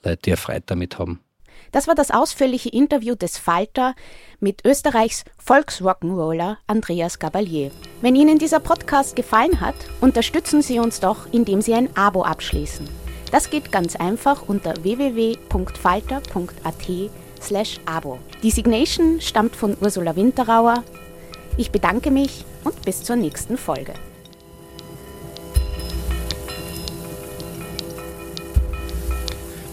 Leute, die Freude damit haben. Das war das ausführliche Interview des Falter mit Österreichs Volksrock'n'Roller Andreas Gabalier. Wenn Ihnen dieser Podcast gefallen hat, unterstützen Sie uns doch, indem Sie ein Abo abschließen. Das geht ganz einfach unter www.falter.at slash Abo. Die Signation stammt von Ursula Winterauer. Ich bedanke mich und bis zur nächsten Folge.